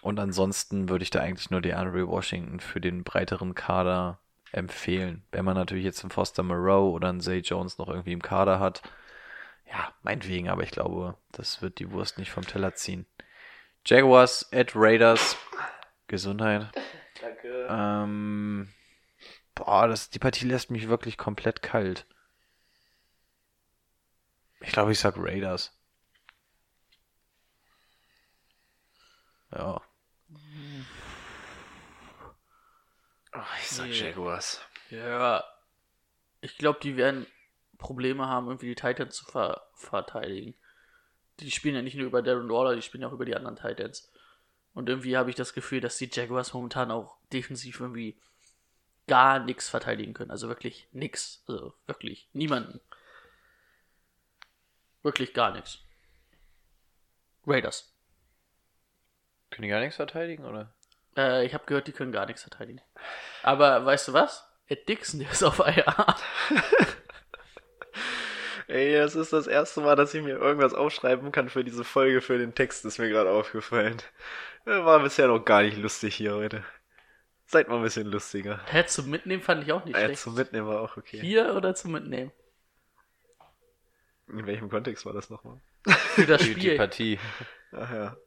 Und ansonsten würde ich da eigentlich nur die Andre Washington für den breiteren Kader empfehlen. Wenn man natürlich jetzt einen Foster Moreau oder einen Zay Jones noch irgendwie im Kader hat, ja, meinetwegen, aber ich glaube, das wird die Wurst nicht vom Teller ziehen. Jaguars at Raiders. Gesundheit. Danke. Ähm, boah, das, die Partie lässt mich wirklich komplett kalt. Ich glaube, ich sag Raiders. Ja. Oh, ich sag nee. Jaguars. Ja. Ich glaube, die werden Probleme haben, irgendwie die Titans zu ver verteidigen. Die spielen ja nicht nur über Darren Waller, die spielen auch über die anderen Titans. Und irgendwie habe ich das Gefühl, dass die Jaguars momentan auch defensiv irgendwie gar nichts verteidigen können. Also wirklich nichts. Also wirklich niemanden. Wirklich gar nichts. Raiders. Können die gar nichts verteidigen, oder? Äh, ich habe gehört, die können gar nichts verteidigen. Aber weißt du was? Ed Dixon, der ist auf IR. Ey, das ist das erste Mal, dass ich mir irgendwas aufschreiben kann für diese Folge, für den Text, ist mir gerade aufgefallen. War bisher noch gar nicht lustig hier heute. Seid mal ein bisschen lustiger. Hä, zum Mitnehmen fand ich auch nicht äh, schlecht. Zum Mitnehmen war auch okay. Hier oder zum Mitnehmen? In welchem Kontext war das nochmal? Für das Spiel. Für die Partie. Ach ja.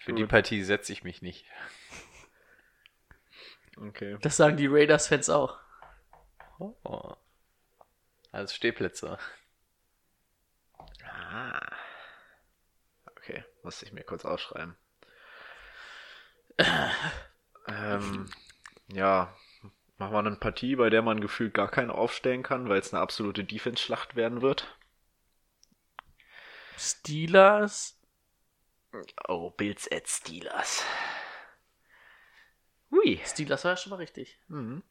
Für Gut. die Partie setze ich mich nicht. Okay. Das sagen die Raiders-Fans auch. Oh. Als Stehplätze. Ah. Okay, musste ich mir kurz aufschreiben. ähm, ja, Machen wir eine Partie, bei der man gefühlt gar keinen aufstellen kann, weil es eine absolute Defense-Schlacht werden wird. Steelers? Oh, Bills at Steelers. Ui. Steelers war ja schon mal richtig. Mhm.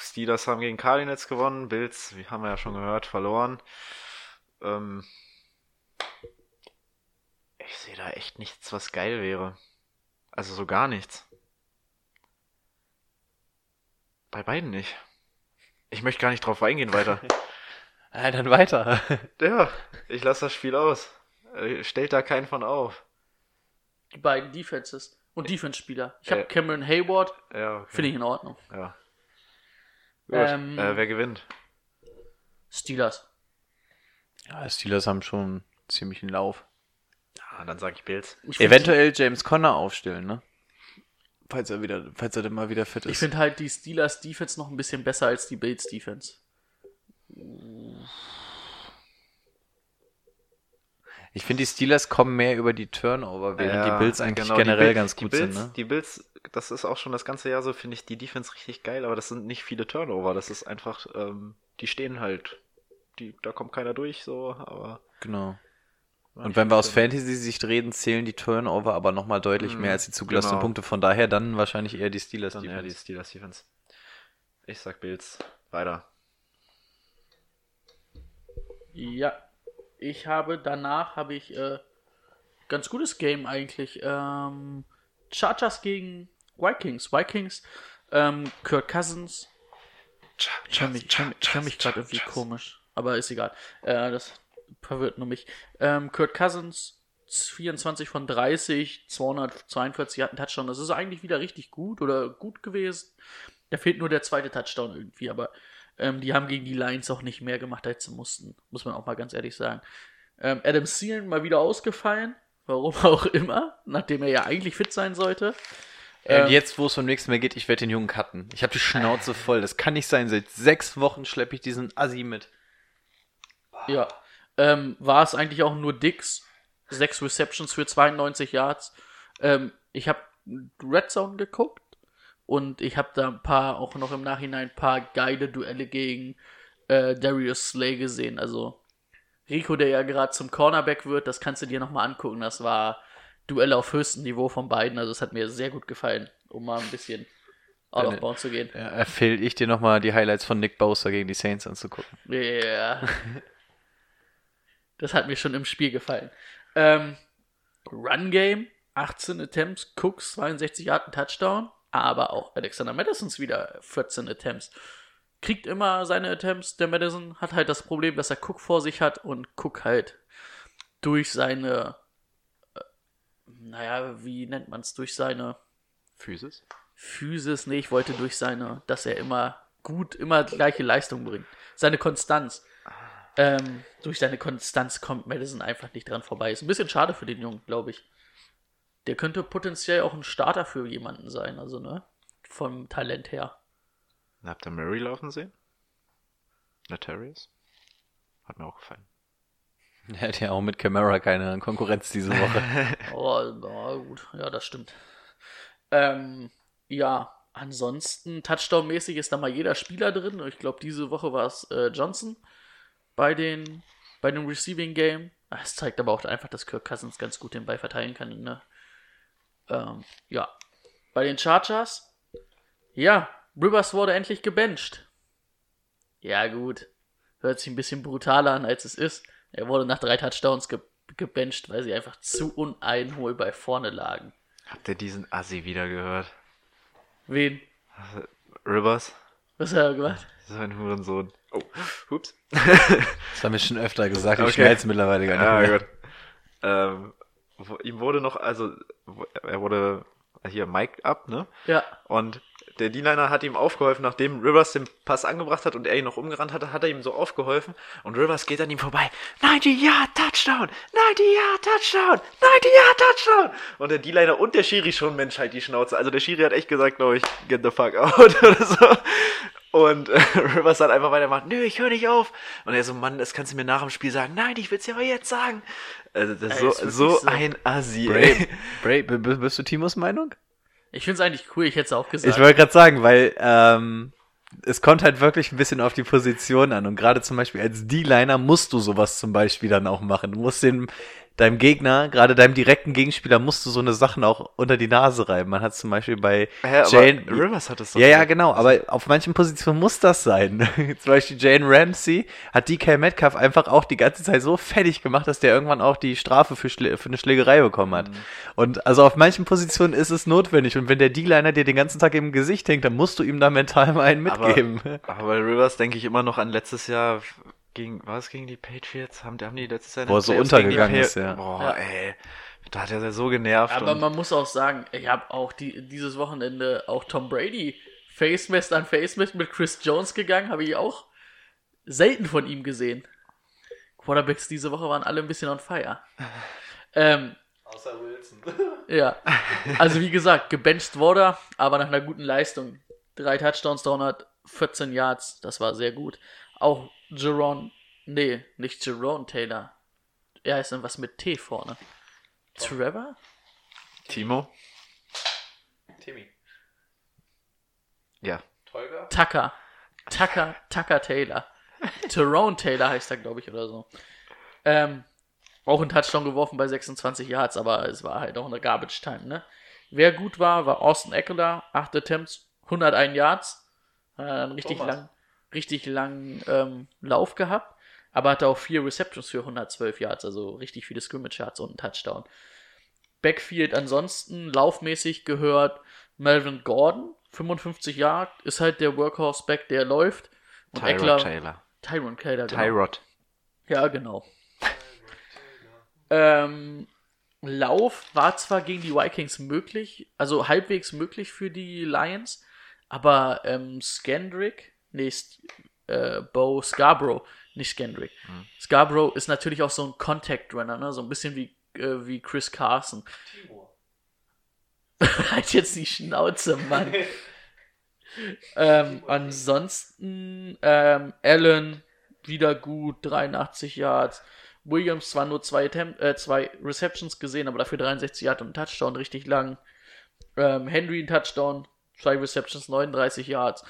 Steelers haben gegen Cardinals gewonnen, Bills, wie haben wir ja schon gehört, verloren. Ähm, ich sehe da echt nichts, was geil wäre. Also so gar nichts. Bei beiden nicht. Ich möchte gar nicht drauf eingehen weiter. Ah, dann weiter. ja, ich lasse das Spiel aus. Äh, Stellt da keinen von auf. Die beiden Defenses und Defense-Spieler. Ich habe Äh. Cameron Hayward, Ja, okay. finde ich in Ordnung. Ja. Gut. Ähm, äh, wer gewinnt? Steelers. Ja, Steelers haben schon einen ziemlichen Lauf. Ah, dann sage ich Bills. Ich Eventuell James Conner aufstellen, ne? Falls er wieder, falls er dann mal wieder fit ist. Ich finde halt die Steelers Defense noch ein bisschen besser als die Bills Defense. Ich finde, die Steelers kommen mehr über die Turnover, während Ja, die Bills eigentlich genau, generell Bill- ganz gut Bills, sind, ne? Die Bills, das ist auch schon das ganze Jahr so, finde ich die Defense richtig geil, aber das sind nicht viele Turnover. Das ist einfach, ähm, die stehen halt, die, da kommt keiner durch, so, aber. Genau. Ja, Und wenn wir aus Fantasy-Sicht reden, zählen die Turnover aber nochmal deutlich Mhm, mehr als die zugelassenen genau. Punkte. Von daher dann wahrscheinlich eher die Steelers. Dann eher die Defense. Steelers Defense. Ich sag Bills. Weiter. Ja. Ich habe danach habe ich äh, ganz gutes Game eigentlich. Ähm, Chargers gegen Vikings. Vikings, ähm, Kurt Cousins. Ich höre mich, ich hör, ich hör mich gerade irgendwie komisch, aber ist egal. Äh, das verwirrt nur mich. Ähm, Kurt Cousins, 24 von 30, 242 hat einen Touchdown. Das ist eigentlich wieder richtig gut oder gut gewesen. Da fehlt nur der zweite Touchdown irgendwie, aber ähm, die haben gegen die Lions auch nicht mehr gemacht, als sie mussten. Muss man auch mal ganz ehrlich sagen. Ähm, Adam Thielen mal wieder ausgefallen. Warum auch immer, nachdem er ja eigentlich fit sein sollte. Äh, Ähm, jetzt, wo es vom nächsten Mal geht, ich werde den Jungen cutten. Ich habe die Schnauze voll. Das kann nicht sein. Seit sechs Wochen schleppe ich diesen Assi mit. Ja. Ähm, war es eigentlich auch nur Dix. Sechs Receptions für 92 Yards. Ähm, ich habe Red Zone geguckt und ich habe da ein paar, auch noch im Nachhinein, ein paar geile Duelle gegen äh, Darius Slay gesehen. Also Rico, der ja gerade zum Cornerback wird, das kannst du dir nochmal angucken. Das war Duelle auf höchstem Niveau von beiden. Also es hat mir sehr gut gefallen, um mal ein bisschen out of bounds zu gehen. Ja, empfehle ich dir nochmal die Highlights von Nick Bosa gegen die Saints anzugucken. Ja. das hat mir schon im Spiel gefallen. Ähm, Run Game, 18 Attempts, Cooks 62 Yard, Touchdown, aber auch Alexander Madisons wieder 14 Attempts. Kriegt immer seine Attempts, der Madison hat halt das Problem, dass er Cook vor sich hat und Cook halt durch seine, äh, naja, wie nennt man es, durch seine Physis? Physis, nee, ich wollte durch seine, dass er immer gut, immer gleiche Leistung bringt. Seine Konstanz. Ähm, durch seine Konstanz kommt Madison einfach nicht dran vorbei. Ist ein bisschen schade für den Jungen, glaube ich. Der könnte potenziell auch ein Starter für jemanden sein, also, ne? Vom Talent her. Habt ihr Murray laufen sehen? Natarius? Hat mir auch gefallen. Er hat ja auch mit Camara keine Konkurrenz diese Woche. Oh, na gut, ja, das stimmt. Ähm, ja, ansonsten, Touchdown-mäßig ist da mal jeder Spieler drin. Ich glaube, diese Woche war es äh, Johnson bei den bei dem Receiving Game. Es zeigt aber auch einfach, dass Kirk Cousins ganz gut den Ball verteilen kann. Ne? Ähm, ja. Bei den Chargers, ja, Rivers wurde endlich gebencht. Ja, gut. Hört sich ein bisschen brutaler an, als es ist. Er wurde nach drei Touchdowns ge gebencht, weil sie einfach zu uneinholbar vorne lagen. Habt ihr diesen Assi wieder gehört? Wen? Rivers? Was hat er gemacht? So ein Hurensohn. Oh, hups. Das haben wir schon öfter gesagt. Ich Okay. schmerze mittlerweile gar nicht Ja, mehr. gut. Ähm, ihm wurde noch, also, er wurde hier Mike up, ne? Ja. Und der D-Liner hat ihm aufgeholfen, nachdem Rivers den Pass angebracht hat und er ihn noch umgerannt hatte, hat er ihm so aufgeholfen und Rivers geht an ihm vorbei. 90 Yard Touchdown! 90 Yard Touchdown! 90 Yard Touchdown! Und der D-Liner und der Schiri schon, Mensch, halt die Schnauze. Also der Schiri hat echt gesagt, glaube ich, get the fuck out oder so. Und äh, Rivers hat einfach weitergemacht, nö, ich höre nicht auf. Und er so, Mann, das kannst du mir nach dem Spiel sagen. Nein, ich will's dir aber jetzt sagen. Also das ist Ey, so, so so. ein Assi. Bray, ey. Bray, b- b- bist du Timos Meinung? Ich finde es eigentlich cool, ich hätte es auch gesagt. Ich wollte gerade sagen, weil ähm, es kommt halt wirklich ein bisschen auf die Position an. Und gerade zum Beispiel als D-Liner musst du sowas zum Beispiel dann auch machen. Du musst den deinem Gegner, gerade deinem direkten Gegenspieler, musst du so eine Sachen auch unter die Nase reiben. Man hat zum Beispiel bei aber Jane. Rivers hat es doch Ja, ja, genau, aber auf manchen Positionen muss das sein. zum Beispiel Jane Ramsey hat DK Metcalf einfach auch die ganze Zeit so fertig gemacht, dass der irgendwann auch die Strafe für, Schlä für eine Schlägerei bekommen hat. Und also auf manchen Positionen ist es notwendig. Und wenn der D-Liner dir den ganzen Tag im Gesicht hängt, dann musst du ihm da mental mal einen mitgeben. Aber, aber bei Rivers denke ich immer noch an letztes Jahr gegen, war es gegen die Patriots? Haben, haben die letztes Jahr er den so untergegangen ist, ja. Boah, Ja. ey. Da hat er so genervt. Aber und man muss auch sagen, ich habe auch die, dieses Wochenende auch Tom Brady Facemist an Facemist mit Chris Jones gegangen, habe ich auch selten von ihm gesehen. Quarterbacks diese Woche waren alle ein bisschen on fire. Ähm, Außer Wilson. ja, also wie gesagt, gebencht wurde er, aber nach einer guten Leistung. Drei Touchdowns, 314 Yards, das war sehr gut. Auch Jerome, nee, nicht Jerome Taylor. Er heißt dann was mit T vorne. Trevor? Timo? Timmy. Ja. Tolga? Tucker. Tucker, Tucker Taylor. Tyrone Taylor heißt er, glaube ich, oder so. Ähm, auch ein Touchdown geworfen bei 26 Yards, aber es war halt auch eine Garbage Time, ne? Wer gut war, war Austin Eckler, 8 Attempts, 101 Yards. Äh, richtig Thomas. lang, richtig langen ähm, Lauf gehabt, aber hatte auch vier Receptions für 112 Yards, also richtig viele Scrimmage Yards und einen Touchdown. Backfield ansonsten laufmäßig gehört Melvin Gordon, 55 Yards, ist halt der Workhorse-Back, der läuft. Und Eckler, Tyrod Taylor. Tyron Taylor, genau. Tyrod. Ja, genau. ähm, Lauf war zwar gegen die Vikings möglich, also halbwegs möglich für die Lions, aber ähm, Skandrick, nee, S- äh, Bo Scarborough, nicht Skandrick. Scarborough ist natürlich auch so ein Contact Runner, ne? so ein bisschen wie, äh, wie Chris Carson. halt jetzt die Schnauze, Mann. ähm, ansonsten, ähm, Allen wieder gut, 83 Yards. Williams zwar nur zwei, Attempt, äh, zwei Receptions gesehen, aber dafür 63 Yards und ein Touchdown, richtig lang. Ähm, Henry ein Touchdown, zwei Receptions, 39 Yards.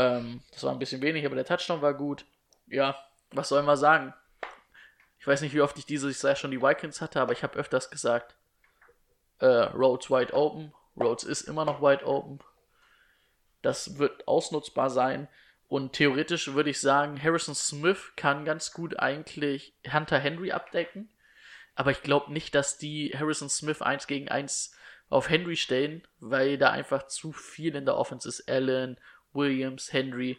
Ähm, das war ein bisschen wenig, aber der Touchdown war gut. Ja, was soll man sagen? Ich weiß nicht, wie oft ich dieses Jahr schon die Vikings hatte, aber ich habe öfters gesagt, äh, Rhodes wide open. Rhodes ist immer noch wide open. Das wird ausnutzbar sein. Und theoretisch würde ich sagen, Harrison Smith kann ganz gut eigentlich Hunter Henry abdecken. Aber ich glaube nicht, dass die Harrison Smith 1 gegen 1 auf Henry stellen, weil da einfach zu viel in der Offense ist. Allen, Williams, Henry.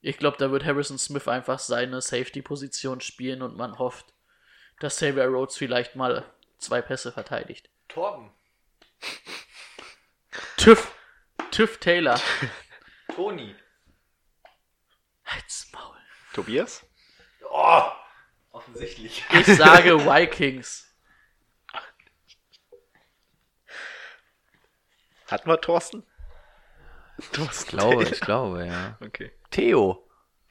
Ich glaube, da wird Harrison Smith einfach seine Safety-Position spielen und man hofft, dass Xavier Rhodes vielleicht mal zwei Pässe verteidigt. Torben. TÜV. TÜV Taylor. Toni. Halt's Maul. Tobias? Oh! Offensichtlich. Ich sage Vikings. Hatten wir Thorsten? Ich glaube, ich glaube, ja. Okay. Theo.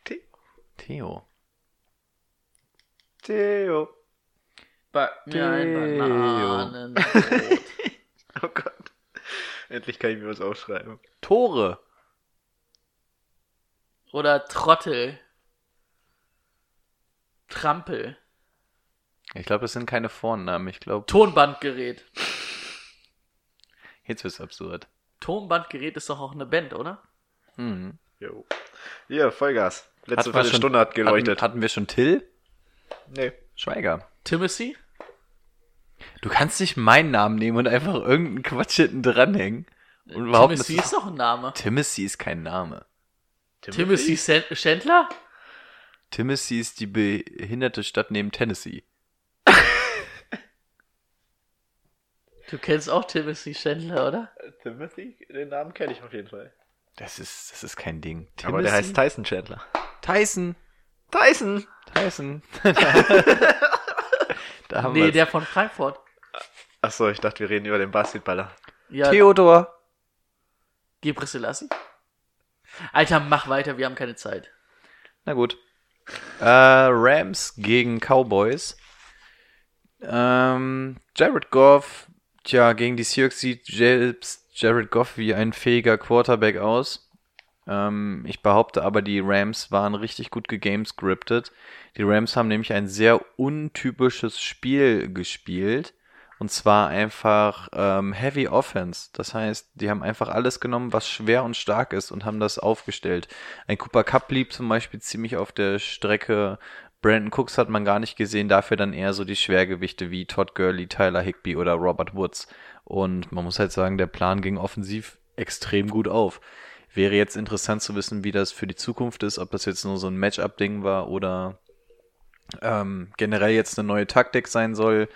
The- Theo. Theo. Back mir ein Theo. Bananenbrot. Oh Gott. Endlich kann ich mir was aufschreiben. Tore. Oder Trottel. Trampel. Ich glaube, das sind keine Vornamen. Ich glaube, Tonbandgerät. jetzt wird's absurd. Tonbandgerät ist doch auch eine Band, oder? Mhm. Jo. Hier, Vollgas. Letzte Viertelstunde hat geleuchtet. Hatten, hatten wir schon Till? nee. Schweiger. Timothy? Du kannst nicht meinen Namen nehmen und einfach irgendeinen Quatsch hinten dranhängen. Und überhaupt Timothy ist doch ein Name. Timothy ist kein Name. Timothy Sen- Chandler? Timothy ist die behinderte Stadt neben Tennessee. Du kennst auch Timothy Chandler, oder? Timothy? Den Namen kenne ich auf jeden Fall. Das ist, das ist kein Ding. Aber der heißt Tyson Chandler. Tyson. Tyson! Tyson. da haben Nee, wir's. der von Frankfurt. Achso, ich dachte, wir reden über den Basketballer. Ja, Theodor. Gebre Selassie. Alter, mach weiter, wir haben keine Zeit. Na gut. Äh, Rams gegen Cowboys. Ähm, Jared Goff, tja, gegen die Seahawks sieht selbst Jared Goff wie ein fähiger Quarterback aus. Ähm, ich behaupte aber, die Rams waren richtig gut gegamescriptet. Die Rams haben nämlich ein sehr untypisches Spiel gespielt. Und zwar einfach ähm, Heavy Offense. Das heißt, die haben einfach alles genommen, was schwer und stark ist und haben das aufgestellt. Ein Cooper Cup blieb zum Beispiel ziemlich auf der Strecke. Brandon Cooks hat man gar nicht gesehen, dafür dann eher so die Schwergewichte wie Todd Gurley, Tyler Higby oder Robert Woods. Und man muss halt sagen, der Plan ging offensiv extrem gut auf. Wäre jetzt interessant zu wissen, wie das für die Zukunft ist, ob das jetzt nur so ein Matchup-Ding war oder ähm, generell jetzt eine neue Taktik sein soll.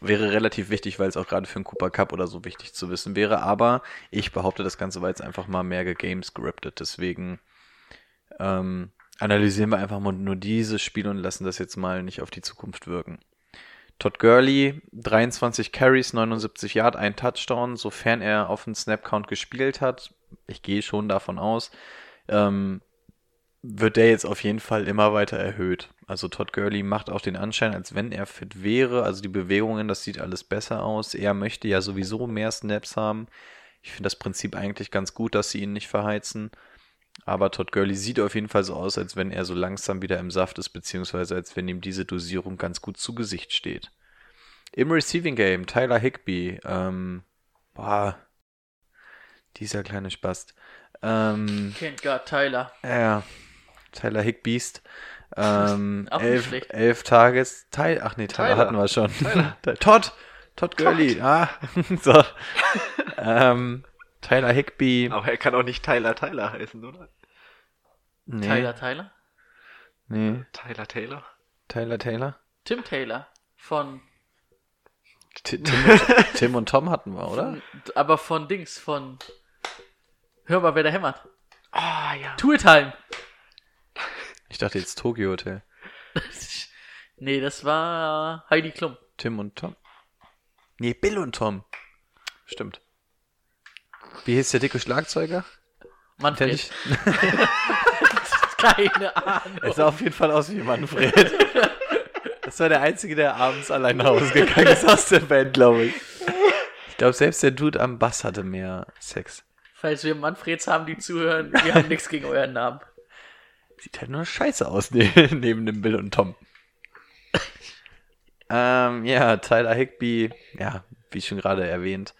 Wäre relativ wichtig, weil es auch gerade für einen Cooper Cup oder so wichtig zu wissen wäre. Aber ich behaupte, das Ganze war jetzt einfach mal mehr gegamescriptet. Deswegen ähm, analysieren wir einfach mal nur dieses Spiel und lassen das jetzt mal nicht auf die Zukunft wirken. Todd Gurley, 23 Carries, 79 Yard, ein Touchdown, sofern er auf den Snap-Count gespielt hat. Ich gehe schon davon aus. Ähm, wird der jetzt auf jeden Fall immer weiter erhöht. Also Todd Gurley macht auch den Anschein, als wenn er fit wäre. Also die Bewegungen, das sieht alles besser aus. Er möchte ja sowieso mehr Snaps haben. Ich finde das Prinzip eigentlich ganz gut, dass sie ihn nicht verheizen. Aber Todd Gurley sieht auf jeden Fall so aus, als wenn er so langsam wieder im Saft ist, beziehungsweise als wenn ihm diese Dosierung ganz gut zu Gesicht steht. Im Receiving Game, Tyler Higby, ähm, boah, dieser kleine Spast. Ähm, Kennt gar Tyler. ja, Tyler Higbeast. Ähm, Auch nicht elf, schlecht. elf Tages. Ty ach nee, Tyler, Tyler. hatten wir schon. Todd. Todd Gurley. Ah, so. ähm, Tyler Higby. Aber er kann auch nicht Tyler Tyler heißen, oder? Nee, Tyler Tyler? Nee, Tyler Taylor? Tyler Taylor. Tim Taylor. Von, Ti- Tim und, Tim und Tom hatten wir, oder? aber von Dings, von, hör mal, wer da hämmert. Ah, ja. Tour Time. Ich dachte jetzt Tokyo Hotel. nee, das war Heidi Klum. Tim und Tom. Nee, Bill und Tom. Stimmt. Wie hieß der dicke Schlagzeuger? Manfred. ich. Keine Ahnung. Es sah auf jeden Fall aus wie Manfred. Das war der Einzige, der abends allein nach Hause gegangen ist aus der Band, glaube ich. Ich glaube, selbst der Dude am Bass hatte mehr Sex. Falls wir Manfreds haben, die zuhören, wir haben nichts gegen euren Namen. Sieht halt nur scheiße aus ne neben dem Bill und Tom. ähm, ja, Tyler Higby, ja, wie schon gerade erwähnt,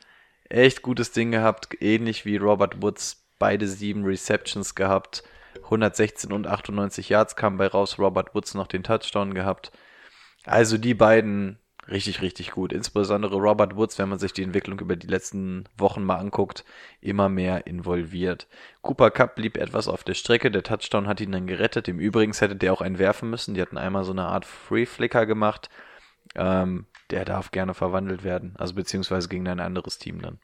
echt gutes Ding gehabt, ähnlich wie Robert Woods, beide sieben Receptions gehabt, 116 und 98 Yards kam bei raus, Robert Woods noch den Touchdown gehabt. Also die beiden richtig, richtig gut. Insbesondere Robert Woods, wenn man sich die Entwicklung über die letzten Wochen mal anguckt, immer mehr involviert. Cooper Cup blieb etwas auf der Strecke, der Touchdown hat ihn dann gerettet. Im Übrigen hätte der auch einen werfen müssen. Die hatten einmal so eine Art Free Flicker gemacht. Ähm, der darf gerne verwandelt werden, also beziehungsweise gegen ein anderes Team dann.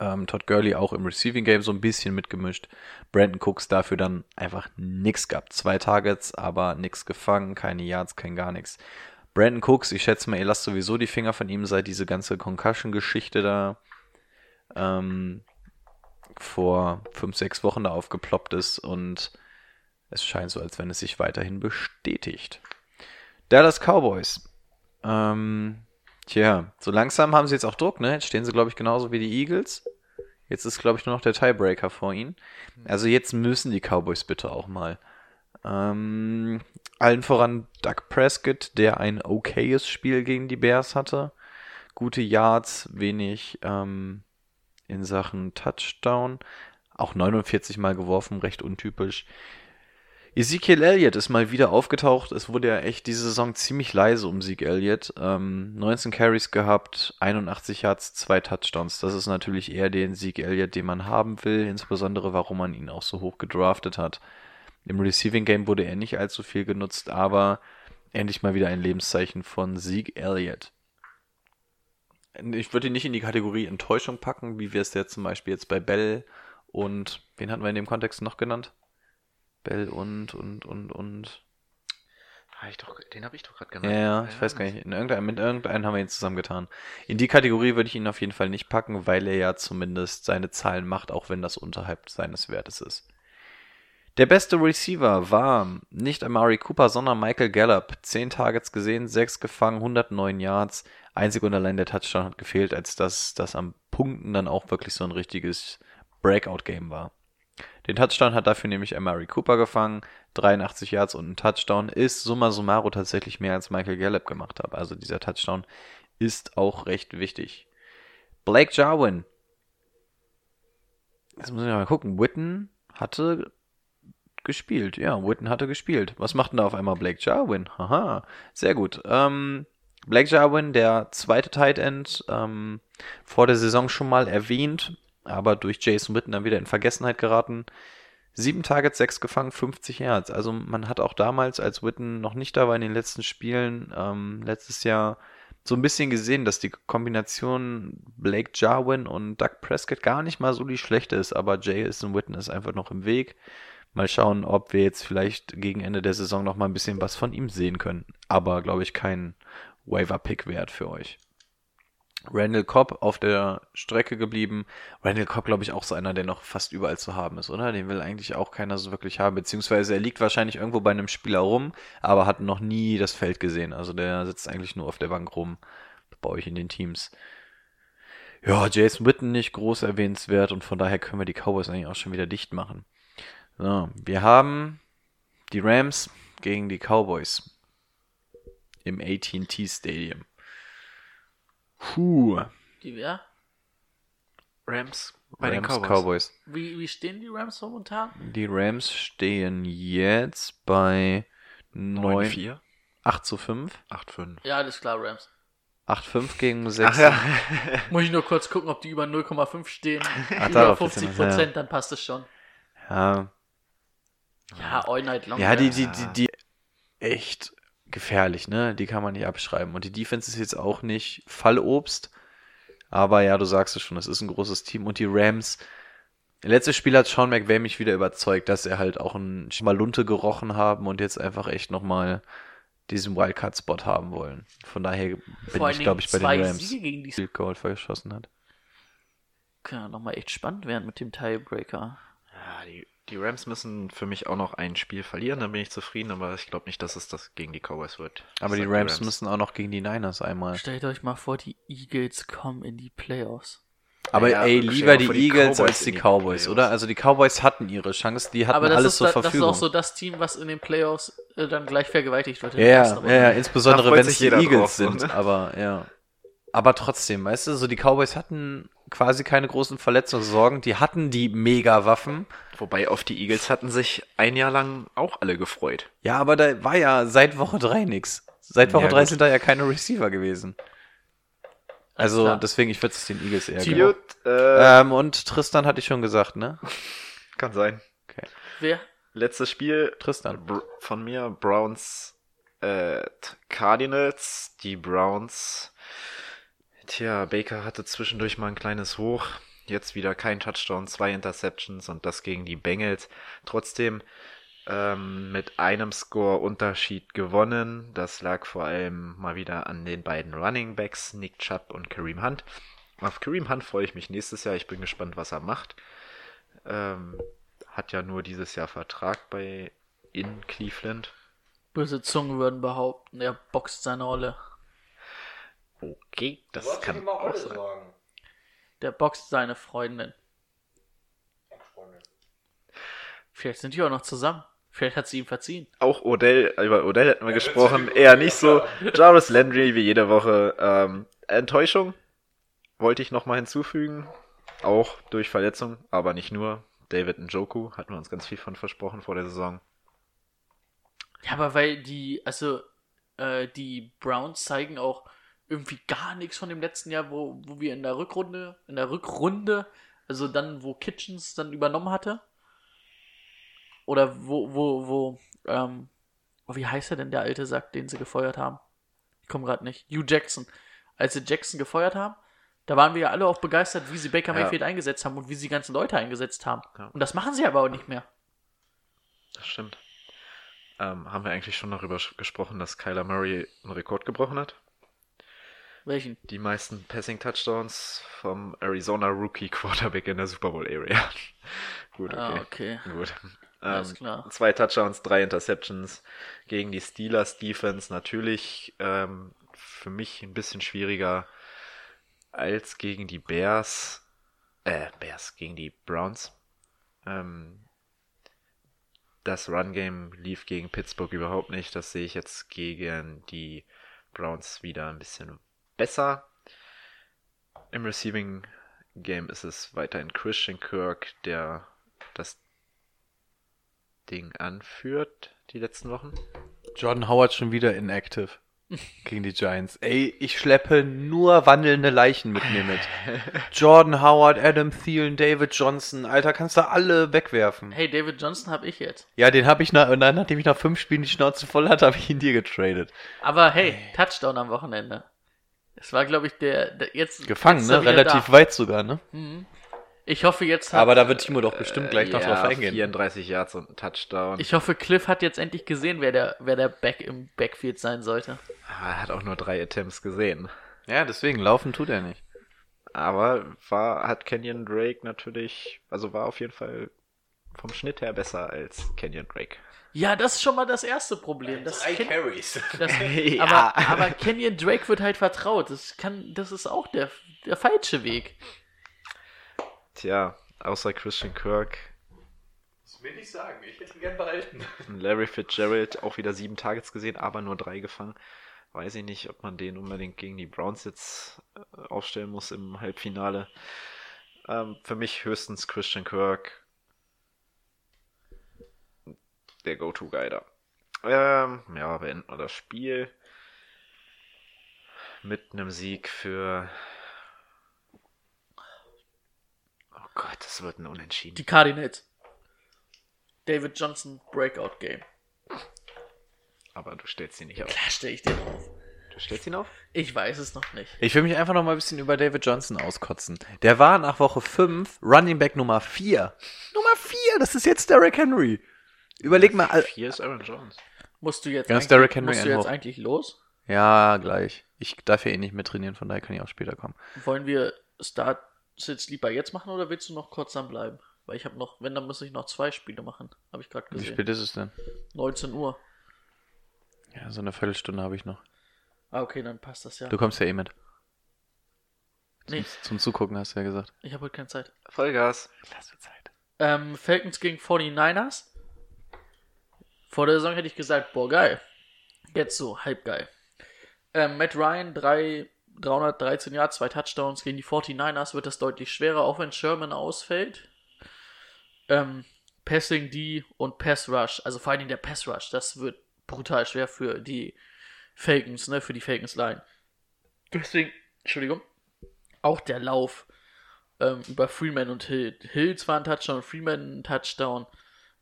Ähm, Todd Gurley auch im Receiving Game so ein bisschen mitgemischt. Brandon Cooks dafür dann einfach nix gehabt. Zwei Targets, aber nix gefangen, keine Yards, kein gar nichts. Brandon Cooks, ich schätze mal, ihr lasst sowieso die Finger von ihm, seit diese ganze Concussion-Geschichte da ähm, vor fünf, sechs Wochen da aufgeploppt ist und es scheint so, als wenn es sich weiterhin bestätigt. Dallas Cowboys. Ähm, tja, so langsam haben sie jetzt auch Druck, ne? Jetzt stehen sie, glaube ich, genauso wie die Eagles. Jetzt ist, glaube ich, nur noch der Tiebreaker vor ihnen. Also jetzt müssen die Cowboys bitte auch mal. Ähm, allen voran Doug Prescott, der ein okayes Spiel gegen die Bears hatte. Gute Yards, wenig ähm, in Sachen Touchdown. Auch 49 Mal geworfen, recht untypisch. Ezekiel Elliott ist mal wieder aufgetaucht. Es wurde ja echt diese Saison ziemlich leise um Zeke Elliott. Ähm, 19 Carries gehabt, 81 Yards, zwei Touchdowns. Das ist natürlich eher den Zeke Elliott, den man haben will, insbesondere warum man ihn auch so hoch gedraftet hat. Im Receiving Game wurde er nicht allzu viel genutzt, aber endlich mal wieder ein Lebenszeichen von Zeke Elliott. Ich würde ihn nicht in die Kategorie Enttäuschung packen, wie wir es jetzt zum Beispiel jetzt bei Bell und wen hatten wir in dem Kontext noch genannt? Bell und und und und. Ah, ich doch, den habe ich doch gerade Ja, genannt. ja, ich weiß gar nicht. In irgendein, mit irgendeinem haben wir ihn zusammengetan. In die Kategorie würde ich ihn auf jeden Fall nicht packen, weil er ja zumindest seine Zahlen macht, auch wenn das unterhalb seines Wertes ist. Der beste Receiver war nicht Amari Cooper, sondern Michael Gallup. 10 Targets gesehen, 6 gefangen, 109 Yards. Einzig und allein der Touchdown hat gefehlt, als dass das am Punkten dann auch wirklich so ein richtiges Breakout-Game war. Den Touchdown hat dafür nämlich Amari Cooper gefangen. 83 Yards und ein Touchdown ist summa summarum tatsächlich mehr als Michael Gallup gemacht hat. Also dieser Touchdown ist auch recht wichtig. Blake Jarwin. Jetzt muss ich mal gucken. Witten hatte gespielt. Ja, Witten hatte gespielt. Was macht denn da auf einmal Blake Jarwin? Haha, sehr gut. Ähm, Blake Jarwin, der zweite Tight End, ähm, vor der Saison schon mal erwähnt, aber durch Jason Witten dann wieder in Vergessenheit geraten. Sieben Targets, sechs gefangen, 50 Yards. Also man hat auch damals, als Witten noch nicht da war in den letzten Spielen, ähm, letztes Jahr so ein bisschen gesehen, dass die Kombination Blake Jarwin und Doug Prescott gar nicht mal so die schlechte ist, aber Jason Witten ist einfach noch im Weg. Mal schauen, ob wir jetzt vielleicht gegen Ende der Saison noch mal ein bisschen was von ihm sehen können. Aber glaube ich kein Waiver-Pick wert für euch. Randall Cobb auf der Strecke geblieben. Randall Cobb, glaube ich, auch so einer, der noch fast überall zu haben ist, oder? Den will eigentlich auch keiner so wirklich haben. Beziehungsweise er liegt wahrscheinlich irgendwo bei einem Spieler rum, aber hat noch nie das Feld gesehen. Also der sitzt eigentlich nur auf der Bank rum bei euch in den Teams. Ja, Jason Witten nicht groß erwähnenswert und von daher können wir die Cowboys eigentlich auch schon wieder dicht machen. So, wir haben die Rams gegen die Cowboys im AT&T Stadium. Puh. Die wer? Rams bei Rams, den Cowboys. Wie, wie stehen die Rams momentan? Die Rams stehen jetzt bei 9, 9-4, 8 zu 5. 8-5. Ja, alles klar, Rams. 8-5 gegen 6. Ach ja. Muss ich nur kurz gucken, ob die über 0,5 stehen. über darauf 50 wird's ja Prozent, dann passt es schon. ja. Ja, all night long. Ja, ne? die, die, die, die echt gefährlich, ne? Die kann man nicht abschreiben. Und die Defense ist jetzt auch nicht Fallobst. Aber ja, du sagst es schon, es ist ein großes Team. Und die Rams, letztes Spiel hat Sean McVay mich wieder überzeugt, dass er halt auch ein mal Lunte gerochen haben und jetzt einfach echt nochmal diesen Wildcard-Spot haben wollen. Von daher bin Vor ich, glaube ich, bei den Rams. Siege gegen die Field Goal verschossen hat. Kann ja nochmal echt spannend werden mit dem Tiebreaker. Ja, die, die Rams müssen für mich auch noch ein Spiel verlieren, dann bin ich zufrieden, aber ich glaube nicht, dass es das gegen die Cowboys wird. Aber die sag Rams, müssen auch noch gegen die Niners einmal. Stellt euch mal vor, die Eagles kommen in die Playoffs. Aber Ja, ey, lieber die die Eagles Cowboys als die die Cowboys, Playoffs. oder? Also die Cowboys hatten ihre Chance, die hatten Aber das alles ist, zur da, das ist Verfügung. auch so das Team, was in den Playoffs äh, dann gleich vergewaltigt wird. ja, ja, ja, insbesondere wenn es die Eagles drauf, sind, ne? aber ja. Aber trotzdem, weißt du, so die Cowboys hatten quasi keine großen Verletzungssorgen, die hatten die Mega-Waffen. Wobei auf die Eagles hatten sich ein Jahr lang auch alle gefreut. Ja, aber da war ja seit Woche 3 nix. Seit Woche Ja, 3 gut. sind da ja keine Receiver gewesen. Also klar. deswegen, ich würde es den Eagles eher geben. Äh, Ähm, und Tristan hatte ich schon gesagt, ne? kann sein. Wer? Letztes Spiel Tristan. Br von mir, Browns äh, Cardinals. Die Browns. Tja, Baker hatte zwischendurch mal ein kleines Hoch. Jetzt wieder kein Touchdown, zwei Interceptions und das gegen die Bengals. Trotzdem ähm, mit einem Score-Unterschied gewonnen. Das lag vor allem mal wieder an den beiden Running Backs, Nick Chubb und Kareem Hunt. Auf Kareem Hunt freue ich mich nächstes Jahr. Ich bin gespannt, was er macht. Ähm, hat ja nur dieses Jahr Vertrag bei in Cleveland. Böse Zungen würden behaupten, er boxt seine Olle. Okay, das kann auch sein. Der boxt seine Freundin. Vielleicht sind die auch noch zusammen. Vielleicht hat sie ihm verziehen. Auch Odell, über Odell hätten wir gesprochen, eher nicht so. Jarvis Landry wie jede Woche. Ähm, Enttäuschung wollte ich nochmal hinzufügen. Auch durch Verletzung, aber nicht nur. David Njoku hatten wir uns ganz viel von versprochen vor der Saison. Ja, aber weil die, also, äh, die Browns zeigen auch irgendwie gar nichts von dem letzten Jahr, wo, wo wir in der Rückrunde, in der Rückrunde, also dann, wo Kitchens dann übernommen hatte. Oder wo, wo, wo, ähm, oh, wie heißt er denn, der alte Sack, den sie gefeuert haben? Ich komme gerade nicht. Hugh Jackson. Als sie Jackson gefeuert haben, da waren wir ja alle auch begeistert, wie sie Baker Ja. Mayfield eingesetzt haben und wie sie die ganzen Leute eingesetzt haben. Ja. Und das machen sie aber auch nicht mehr. Das stimmt. Ähm, haben wir eigentlich schon darüber gesprochen, dass Kyler Murray einen Rekord gebrochen hat? Welchen? Die meisten Passing Touchdowns vom Arizona Rookie Quarterback in der Super Bowl Area. Gut, okay. Ah, okay. Gut. Alles Ähm, klar. Zwei Touchdowns, drei Interceptions gegen die Steelers Defense. Natürlich ähm, für mich ein bisschen schwieriger als gegen die Bears. Äh, Bears, gegen die Browns. Ähm, das Run-Game lief gegen Pittsburgh überhaupt nicht. Das sehe ich jetzt gegen die Browns wieder ein bisschen besser. Im Receiving Game ist es weiterhin Christian Kirk, der das Ding anführt die letzten Wochen. Jordan Howard schon wieder inactive gegen die Giants. Ey, ich schleppe nur wandelnde Leichen mit mir mit. Jordan Howard, Adam Thielen, David Johnson. Alter, kannst du alle wegwerfen. Hey, David Johnson habe ich jetzt. Ja, den habe ich nach, und dann, nachdem ich nach fünf Spielen die Schnauze voll hatte, habe ich ihn dir getradet. Aber hey, Touchdown am Wochenende. Es war, glaube ich, der, der jetzt. Gefangen, jetzt ne? Relativ da. weit sogar, ne? Ich hoffe, jetzt hat, Aber da wird Timo doch bestimmt gleich noch ja, drauf eingehen. 34 Yards und ein Touchdown. ich hoffe, Cliff hat jetzt endlich gesehen, wer der, wer der Back im Backfield sein sollte. Aber er hat auch nur drei Attempts gesehen. Ja, deswegen, laufen tut er nicht. Aber war, hat Kenyon Drake natürlich, also war auf jeden Fall vom Schnitt her besser als Kenyon Drake. Ja, das ist schon mal das erste Problem. Das Ken- Carries. Das, Ja. aber, aber Kenyon Drake wird halt vertraut. Das kann, das ist auch der, der falsche Weg. Tja, außer Christian Kirk, Das will ich sagen, ich hätte ihn gern behalten. Larry Fitzgerald auch wieder sieben Targets gesehen, aber nur drei gefangen. Weiß ich nicht, ob man den unbedingt gegen die Browns jetzt äh, aufstellen muss im Halbfinale. Ähm, für mich höchstens Christian Kirk. Der Go-To-Guy da. Ähm, ja, beenden wir das Spiel. Mit einem Sieg für. Oh Gott, das wird ein Unentschieden. Die Cardinals. David Johnson Breakout Game. Aber du stellst ihn nicht auf. Da stelle ich den auf. Du stellst ihn auf? Ich weiß es noch nicht. Ich will mich einfach noch mal ein bisschen über David Johnson auskotzen. Der war nach Woche 5 Running Back Nummer 4. Nummer 4, das ist jetzt Derrick Henry. Überleg mal. al- Hier ist Aaron Jones. Musst du jetzt, Ja, eigentlich, Derrick Henry musst du jetzt eigentlich los? Ja, gleich. Ich darf ja eh nicht mehr trainieren, von daher kann ich auch später kommen. Wollen wir Start Sit lieber jetzt machen oder willst du noch kurz dran bleiben? Weil ich habe noch, wenn, dann muss ich noch zwei Spiele machen. Habe ich gerade Wie gesehen. spät ist es denn? 19 Uhr. Ja, so eine Viertelstunde habe ich noch. Ah, okay, dann passt das ja. Du kommst ja eh mit. Nee, Zum Zugucken hast du ja gesagt. ich habe heute keine Zeit. Vollgas. Lass dir Zeit. Ähm, Falcons gegen 49ers. Vor der Saison hätte ich gesagt, boah, geil. Jetzt so, halb geil. Ähm, Matt Ryan, drei, 313 Yards, zwei Touchdowns gegen die 49ers wird das deutlich schwerer, auch wenn Sherman ausfällt. Ähm, Passing D und Pass Rush, also vor allem der Pass Rush, das wird brutal schwer für die Falcons, ne, für die Falcons Line. Deswegen, Entschuldigung, auch der Lauf ähm, über Freeman und Hill. Hill zwar ein Touchdown, Freeman ein Touchdown,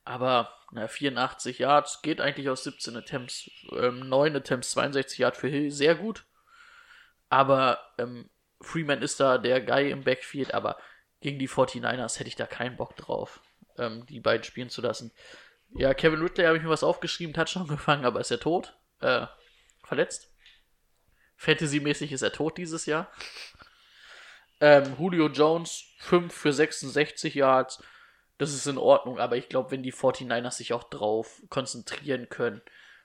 aber na, 84 Yards geht eigentlich aus 17 Attempts, ähm, 9 Attempts, 62 Yards für Hill, sehr gut. Aber ähm, Freeman ist da der Guy im Backfield, aber gegen die 49ers hätte ich da keinen Bock drauf, ähm, die beiden spielen zu lassen. Ja, Kevin Ridley habe ich mir was aufgeschrieben, Touchdown gefangen, aber ist er tot? Äh, verletzt? Fantasy-mäßig ist er tot dieses Jahr. Ähm, Julio Jones 5 für 66 Yards. Das ist in Ordnung, aber ich glaube, wenn die 49ers sich auch drauf konzentrieren können,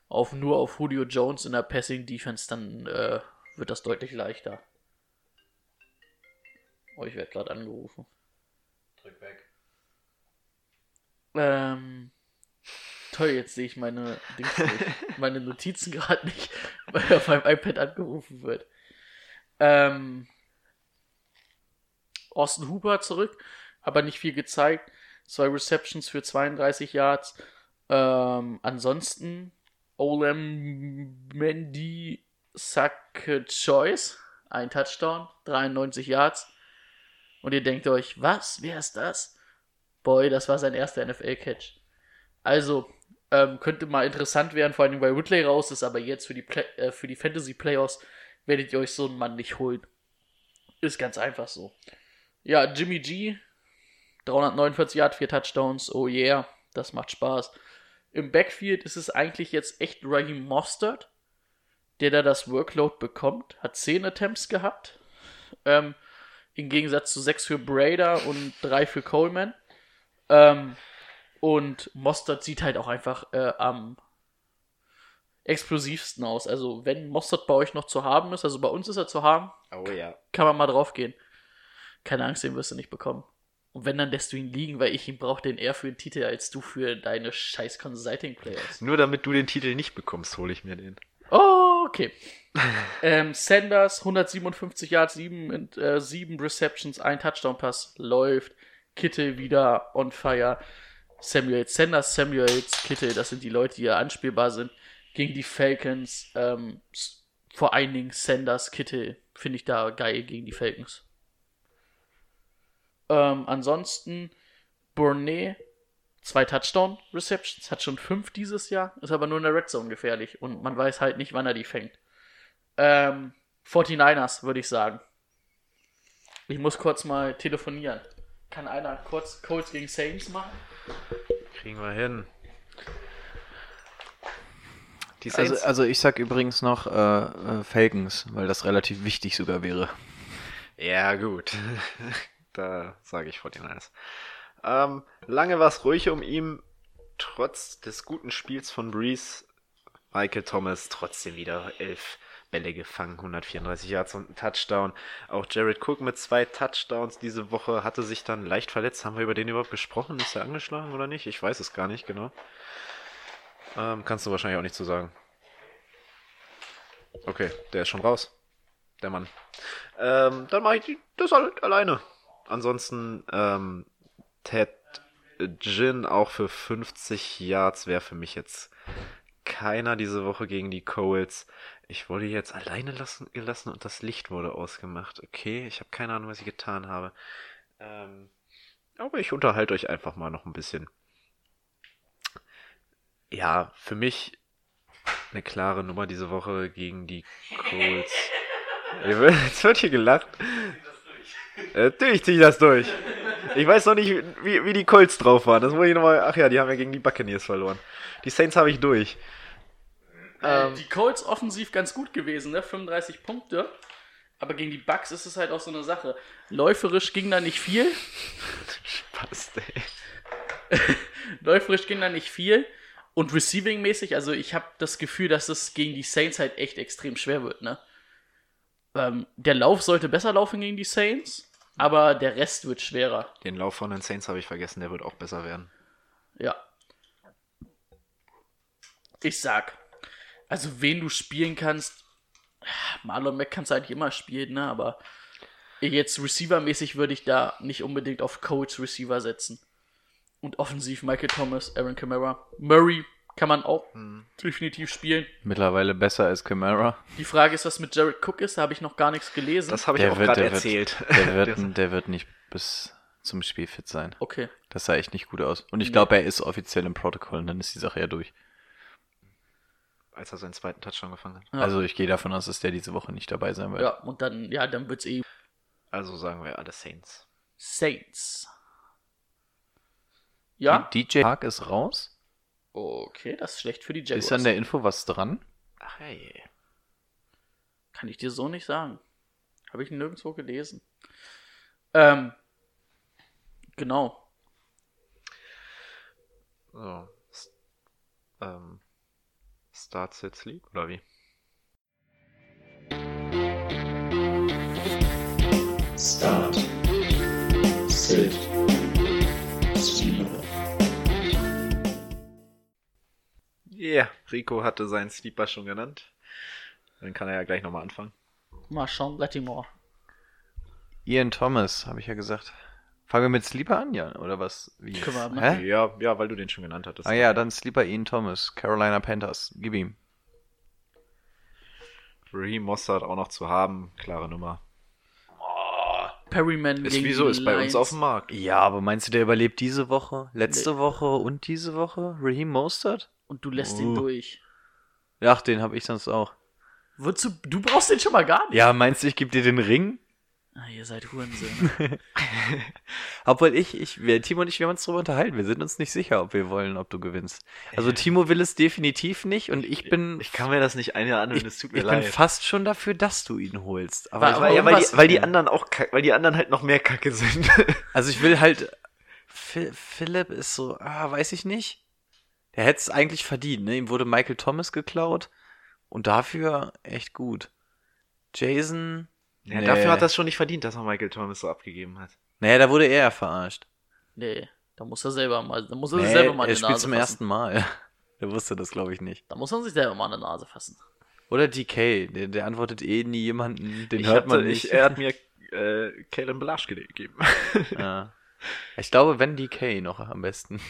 auf nur auf Julio Jones in der Passing Defense, dann äh, wird das deutlich leichter. Oh, ich werde gerade angerufen. Drück weg. Ähm, toll, jetzt sehe ich meine, meine Notizen gerade nicht, weil auf meinem iPad angerufen wird. Ähm, Austin Hooper zurück, aber nicht viel gezeigt. Zwei Receptions für 32 Yards. Ähm, ansonsten Olem Mendy Sacke Choice, ein Touchdown, 93 Yards. Und ihr denkt euch, was? Wer ist das? Boy, das war sein erster NFL-Catch. Also, ähm, könnte mal interessant werden, vor allem weil Whitley raus ist, aber jetzt für die, Play äh, für die Fantasy-Playoffs werdet ihr euch so einen Mann nicht holen. Ist ganz einfach so. Ja, Jimmy G, 349 Yards, 4 Touchdowns, oh yeah, das macht Spaß. Im Backfield ist es eigentlich jetzt echt Raheem Mostert, der da das Workload bekommt, hat 10 Attempts gehabt. Ähm, Im Gegensatz zu 6 für Brader und 3 für Coleman. Ähm, und Mostert sieht halt auch einfach äh, am explosivsten aus. Also, wenn Mostert bei euch noch zu haben ist, also bei uns ist er zu haben, Oh ja. kann man mal drauf gehen. Keine Angst, den wirst du nicht bekommen. Und wenn, dann lässt du ihn liegen, weil ich ihn brauche den eher für den Titel als du für deine scheiß Consulting Players. Nur damit du den Titel nicht bekommst, hole ich mir den. Oh, okay. ähm, Sanders, 157 Yards, 7, äh, 7 Receptions, ein Touchdown-Pass, läuft. Kittel wieder on fire. Samuels, Sanders, Samuels, Kittel, das sind die Leute, die ja anspielbar sind. Gegen die Falcons, ähm, vor allen Dingen Sanders, Kittel, finde ich da geil gegen die Falcons. Ähm, ansonsten Bournet, zwei Touchdown-Receptions, hat schon fünf dieses Jahr, ist aber nur in der Red Zone gefährlich und man weiß halt nicht, wann er die fängt. Ähm, 49ers, würde ich sagen. Ich muss kurz mal telefonieren. Kann einer kurz Colts gegen Saints machen? Kriegen wir hin. Die Also, also ich sag übrigens noch äh, äh, Falcons, weil das relativ wichtig sogar wäre. ja, gut. da sage ich 49ers. Ähm, lange war es ruhig um ihn. Trotz des guten Spiels von Breeze, Michael Thomas trotzdem wieder elf Bälle gefangen, 134 Yards und ein Touchdown. Auch Jared Cook mit zwei Touchdowns diese Woche hatte sich dann leicht verletzt. Haben wir über den überhaupt gesprochen? Ist er angeschlagen oder nicht? Ich weiß es gar nicht genau. Ähm, kannst du wahrscheinlich auch nicht zu sagen. Okay, der ist schon raus. Der Mann. Ähm, dann mache ich das halt alleine. Ansonsten, ähm, Ted Gin auch für 50 Yards wäre für mich jetzt keiner diese Woche gegen die Colts. Ich wurde jetzt alleine lassen, gelassen und das Licht wurde ausgemacht. Okay, ich habe keine Ahnung, was ich getan habe. Ähm, aber ich unterhalte euch einfach mal noch ein bisschen. Ja, für mich eine klare Nummer diese Woche gegen die Colts. Jetzt wird hier gelacht. Natürlich ziehe ich das durch. Ich weiß noch nicht, wie, wie die Colts drauf waren. Das muss ich nochmal. Ach ja, die haben ja gegen die Buccaneers verloren. Die Saints habe ich durch. Ähm, die Colts offensiv ganz gut gewesen, ne? 35 Punkte. Aber gegen die Bucks ist es halt auch so eine Sache. Läuferisch ging da nicht viel. Spaß, ey. Läuferisch ging da nicht viel. Und receiving-mäßig, also ich habe das Gefühl, dass es gegen die Saints halt echt extrem schwer wird, ne? Ähm, der Lauf sollte besser laufen gegen die Saints, aber der Rest wird schwerer. Den Lauf von den Saints habe ich vergessen, der wird auch besser werden. Ja. Ich sag, also wen du spielen kannst, Marlon Mack kannst du eigentlich immer spielen, ne? Aber jetzt Receiver-mäßig würde ich da nicht unbedingt auf Colts Receiver setzen. Und offensiv Michael Thomas, Aaron Kamara, Murray kann man auch definitiv spielen. Mittlerweile besser als Camara. Die Frage ist, was mit Jared Cook ist, da habe ich noch gar nichts gelesen. Das habe ich Der auch wird, gerade der erzählt. wird, der wird, der wird nicht bis zum Spiel fit sein. okay. Das sah echt nicht gut aus. Und ich glaube, er ist offiziell im Protokoll und dann ist die Sache ja durch. Als er seinen zweiten Touchdown gefangen hat. Ja. Also ich gehe davon aus, dass der diese Woche nicht dabei sein wird. Ja, und dann, ja, dann wird's eh Also sagen wir alle Saints. Saints. Ja? DJ Park ist raus. Okay, das ist schlecht für die Jaguars. Ist an der Info was dran? Ach hey. Kann ich dir so nicht sagen. Habe ich nirgendwo gelesen. Ähm, genau. So. S- Ähm, Start, Sit, Sleep oder wie? Start. Sit. Yeah, Rico hatte seinen Sleeper schon genannt. Dann kann er ja gleich nochmal anfangen. Marshawn Lattimore. Ian Thomas, habe ich ja gesagt. Fangen wir mit Sleeper an, ja? Oder was? Wie? Können wir. Hä? Ja, ja, weil du den schon genannt hattest. Ah ja, dann Sleeper Ian Thomas, Carolina Panthers. Gib ihm. Raheem Mossad auch noch zu haben, klare Nummer. Perryman Ist gegen wieso, die ist bei uns Lions. auf dem Markt. Ja, aber meinst du, der überlebt diese Woche, letzte Woche und diese Woche? Raheem Mostert? Und du lässt Oh. ihn durch. Ach, den habe ich sonst auch. Wozu? Du brauchst den schon mal gar nicht. Ja, meinst du, ich gebe dir den Ring? Ah, ihr seid Hurensöhne. Obwohl ich, ich, wir, Timo und ich, wir haben uns darüber unterhalten. Wir sind uns nicht sicher, ob wir wollen, ob du gewinnst. Also Timo will es definitiv nicht und ich bin, Ich kann mir das nicht einladen, ich, ich bin fast schon dafür, dass du ihn holst. Aber War- ich, aber- weil, ja, weil, die, weil die anderen auch kack, weil die anderen halt noch mehr Kacke sind. also ich will halt, Phil, Philipp ist so, ah, weiß ich nicht. Der hätte es eigentlich verdient, ne? Ihm wurde Michael Thomas geklaut und dafür echt gut. Jason, ja, nee. Dafür hat er es schon nicht verdient, dass er Michael Thomas so abgegeben hat. Naja, da wurde er verarscht. Nee, da muss er selber mal, da muss er sich Nee, selber mal er die spielt Nase zum fassen. ersten Mal. Der wusste das, glaube ich, nicht. Da muss man sich selber mal in die Nase fassen. Oder DK, der, der antwortet eh nie jemanden, den Ich hört man hatte- nicht. Ich, er hat mir äh, Kalen Blaschke gegeben. ja. Ich glaube, wenn DK noch am besten.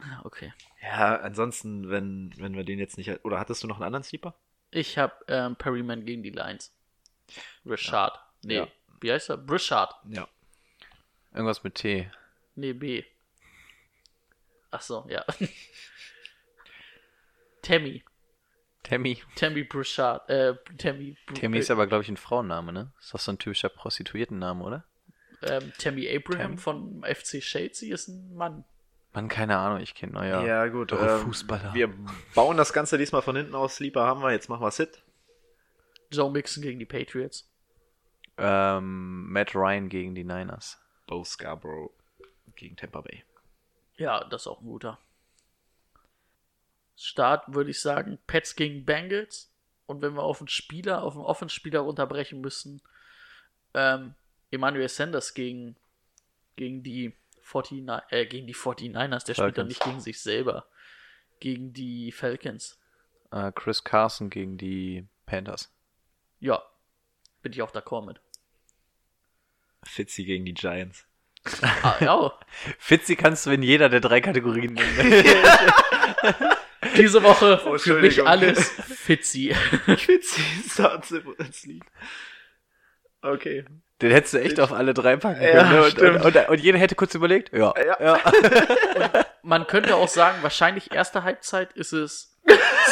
Ja, okay. Ja, ansonsten, wenn, wenn wir den jetzt nicht. Oder hattest du noch einen anderen Sleeper? Ich habe ähm, Perryman gegen die Lions. Richard. Nee, Ja. wie heißt er? Richard. Ja. Irgendwas mit T. Nee, B. Ach so, ja. Tammy. Tammy. Tammy Bouchard. Äh, Tammy. Br- Tammy ist aber, glaube ich, ein Frauenname, ne? Ist doch so ein typischer Prostituiertenname, oder? ähm, Tammy Abraham Tammy? von FC Chelsea ist ein Mann. Mann, keine Ahnung, ich kenne neuer. Ja, gut. ähm, Fußballer. Wir bauen das Ganze diesmal von hinten aus. Sleeper haben wir. Jetzt machen wir Sit. Joe Mixon gegen die Patriots. Ähm, Matt Ryan gegen die Niners. Bo Scarborough gegen Tampa Bay. Ja, das ist auch ein guter. Start würde ich sagen, Pets gegen Bengals. Und wenn wir auf einen Spieler, auf einen Offenspieler runterbrechen müssen, ähm, Emmanuel Sanders gegen, gegen die 49, äh, gegen die 49ers, der spielt dann Falcons. nicht gegen sich selber. Gegen die Falcons. Äh, Chris Carson gegen die Panthers. Ja, bin ich auch d'accord mit. Fitzy gegen die Giants. Ah, ja, Fitzy kannst du in jeder der drei Kategorien nennen. diese Woche Oh, für mich alles Fitzy. Fitzy Starts ins Lied. Okay. Den hättest du echt auf alle drei packen Ja, können. ne? und, und, und, und jeder hätte kurz überlegt. Ja. Ja. Man könnte auch sagen, wahrscheinlich erste Halbzeit ist es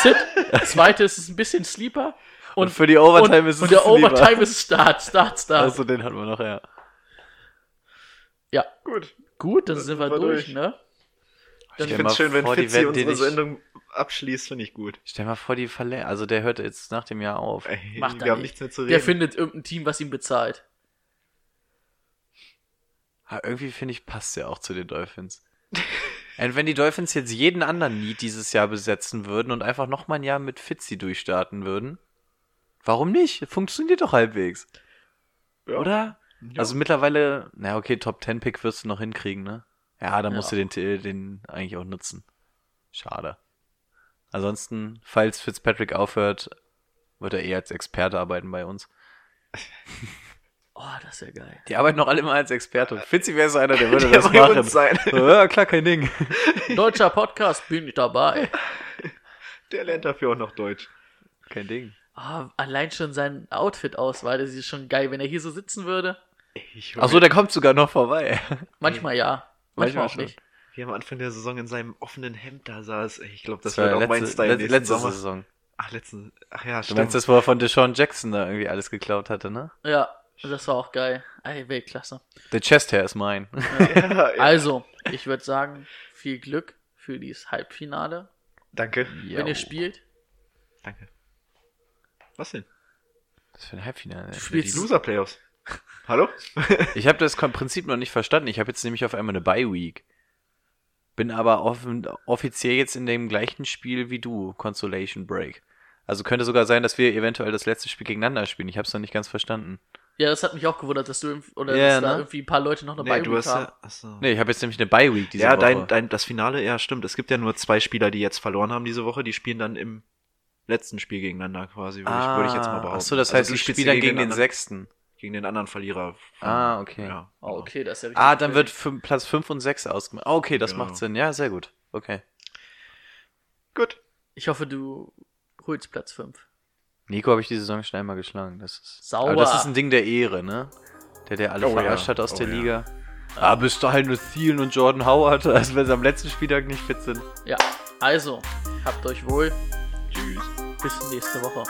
Sit, zweite ist es ein bisschen Sleeper Und, für die Overtime ist es und der Sleeper. Overtime ist Start, Start, Start. Also den hatten wir noch, ja. ja, Gut. gut, dann Dann sind wir durch, durch. ne? Ich Stell finde es schön, wenn vor, den unsere Sendung abschließt, finde ich gut. Stell mal vor, die Verlä Also der hört jetzt nach dem Jahr auf. Ey, Macht er wir haben nicht. nichts mehr zu reden. Der findet irgendein Team, was ihm bezahlt. Aber irgendwie finde ich, passt ja auch zu den Dolphins. Und wenn die Dolphins jetzt jeden anderen Need dieses Jahr besetzen würden und einfach noch mal ein Jahr mit Fitzy durchstarten würden, warum nicht? Funktioniert doch halbwegs. Ja. Oder? Ja. Also mittlerweile, na okay, Top 10 Pick wirst du noch hinkriegen, ne? Ja, dann Ja. musst du den, den eigentlich auch nutzen. Schade. Ansonsten, falls Fitzpatrick aufhört, wird er eher als Experte arbeiten bei uns. Oh, das ist ja geil. Die arbeiten noch alle immer als Experte. Fitzy wäre so einer, der würde Der das machen. sein. Ja, klar, kein Ding. Deutscher Podcast, bin ich dabei. Der lernt dafür auch noch Deutsch. Kein Ding. Ah, allein schon sein Outfit auswahl, das ist schon geil. Wenn er hier so sitzen würde, Ich Ach so, der kommt sogar noch vorbei. manchmal ja, manchmal Manchmal auch nicht. Wie am Anfang der Saison in seinem offenen Hemd da saß. Ich glaube, das, Das war wird auch mein letzte, Style letzte, letzte Sommer. Saison. Ach, letzten. Ach ja, Du stimmt. meinst das, wo er von Deshaun Jackson da irgendwie alles geklaut hatte, ne? Ja, das war auch geil. Ey, Weltklasse. The chest hair ist mine. ja, ja. Also, ich würde sagen, viel Glück für dieses Halbfinale, Danke. wenn ihr spielt. Danke. Was denn? Was für ein Halbfinale. Du Die spielst Loser Playoffs. Hallo? Ich habe das Prinzip noch nicht verstanden. Ich habe jetzt nämlich auf einmal eine Bye Week. Bin aber offen, offiziell jetzt in dem gleichen Spiel wie du, Consolation Break. Also könnte sogar sein, dass wir eventuell das letzte Spiel gegeneinander spielen. Ich habe es noch nicht ganz verstanden. Ja, das hat mich auch gewundert, dass du oder Ja, dass da ne? irgendwie ein paar Leute noch dabei Nee, du hast haben. ja. Achso. Nee, ich habe jetzt nämlich eine Bye Week diese ja, Woche. dein, dein, das Finale, ja, stimmt. Es gibt ja nur zwei Spieler, die jetzt verloren haben diese Woche. Die spielen dann im letzten Spiel gegeneinander quasi, würde ich, würde ich jetzt mal behaupten. Ach so, das Also heißt, du ich spielst spiele dann gegen den anderen, Sechsten. Gegen den anderen Verlierer. von- Ah, okay. Ja, Oh, genau. okay, das ist ja richtig Ah, dann wird Platz 5 und 6 ausgemacht. Ah, okay, das Genau. macht Sinn. Ja, sehr gut. Okay. Gut. Ich hoffe, du holst Platz 5. Nico habe ich die Saison schon einmal geschlagen. Das ist, Sauber. Aber das ist ein Ding der Ehre, ne? Der, der alle Oh ja. verarscht hat aus Oh der ja. Liga. Ah, bis dahin nur Thielen und Jordan Howard, also wenn sie am letzten Spieltag nicht fit sind. Ja, also, habt euch wohl. Tschüss. Bis nächste Woche.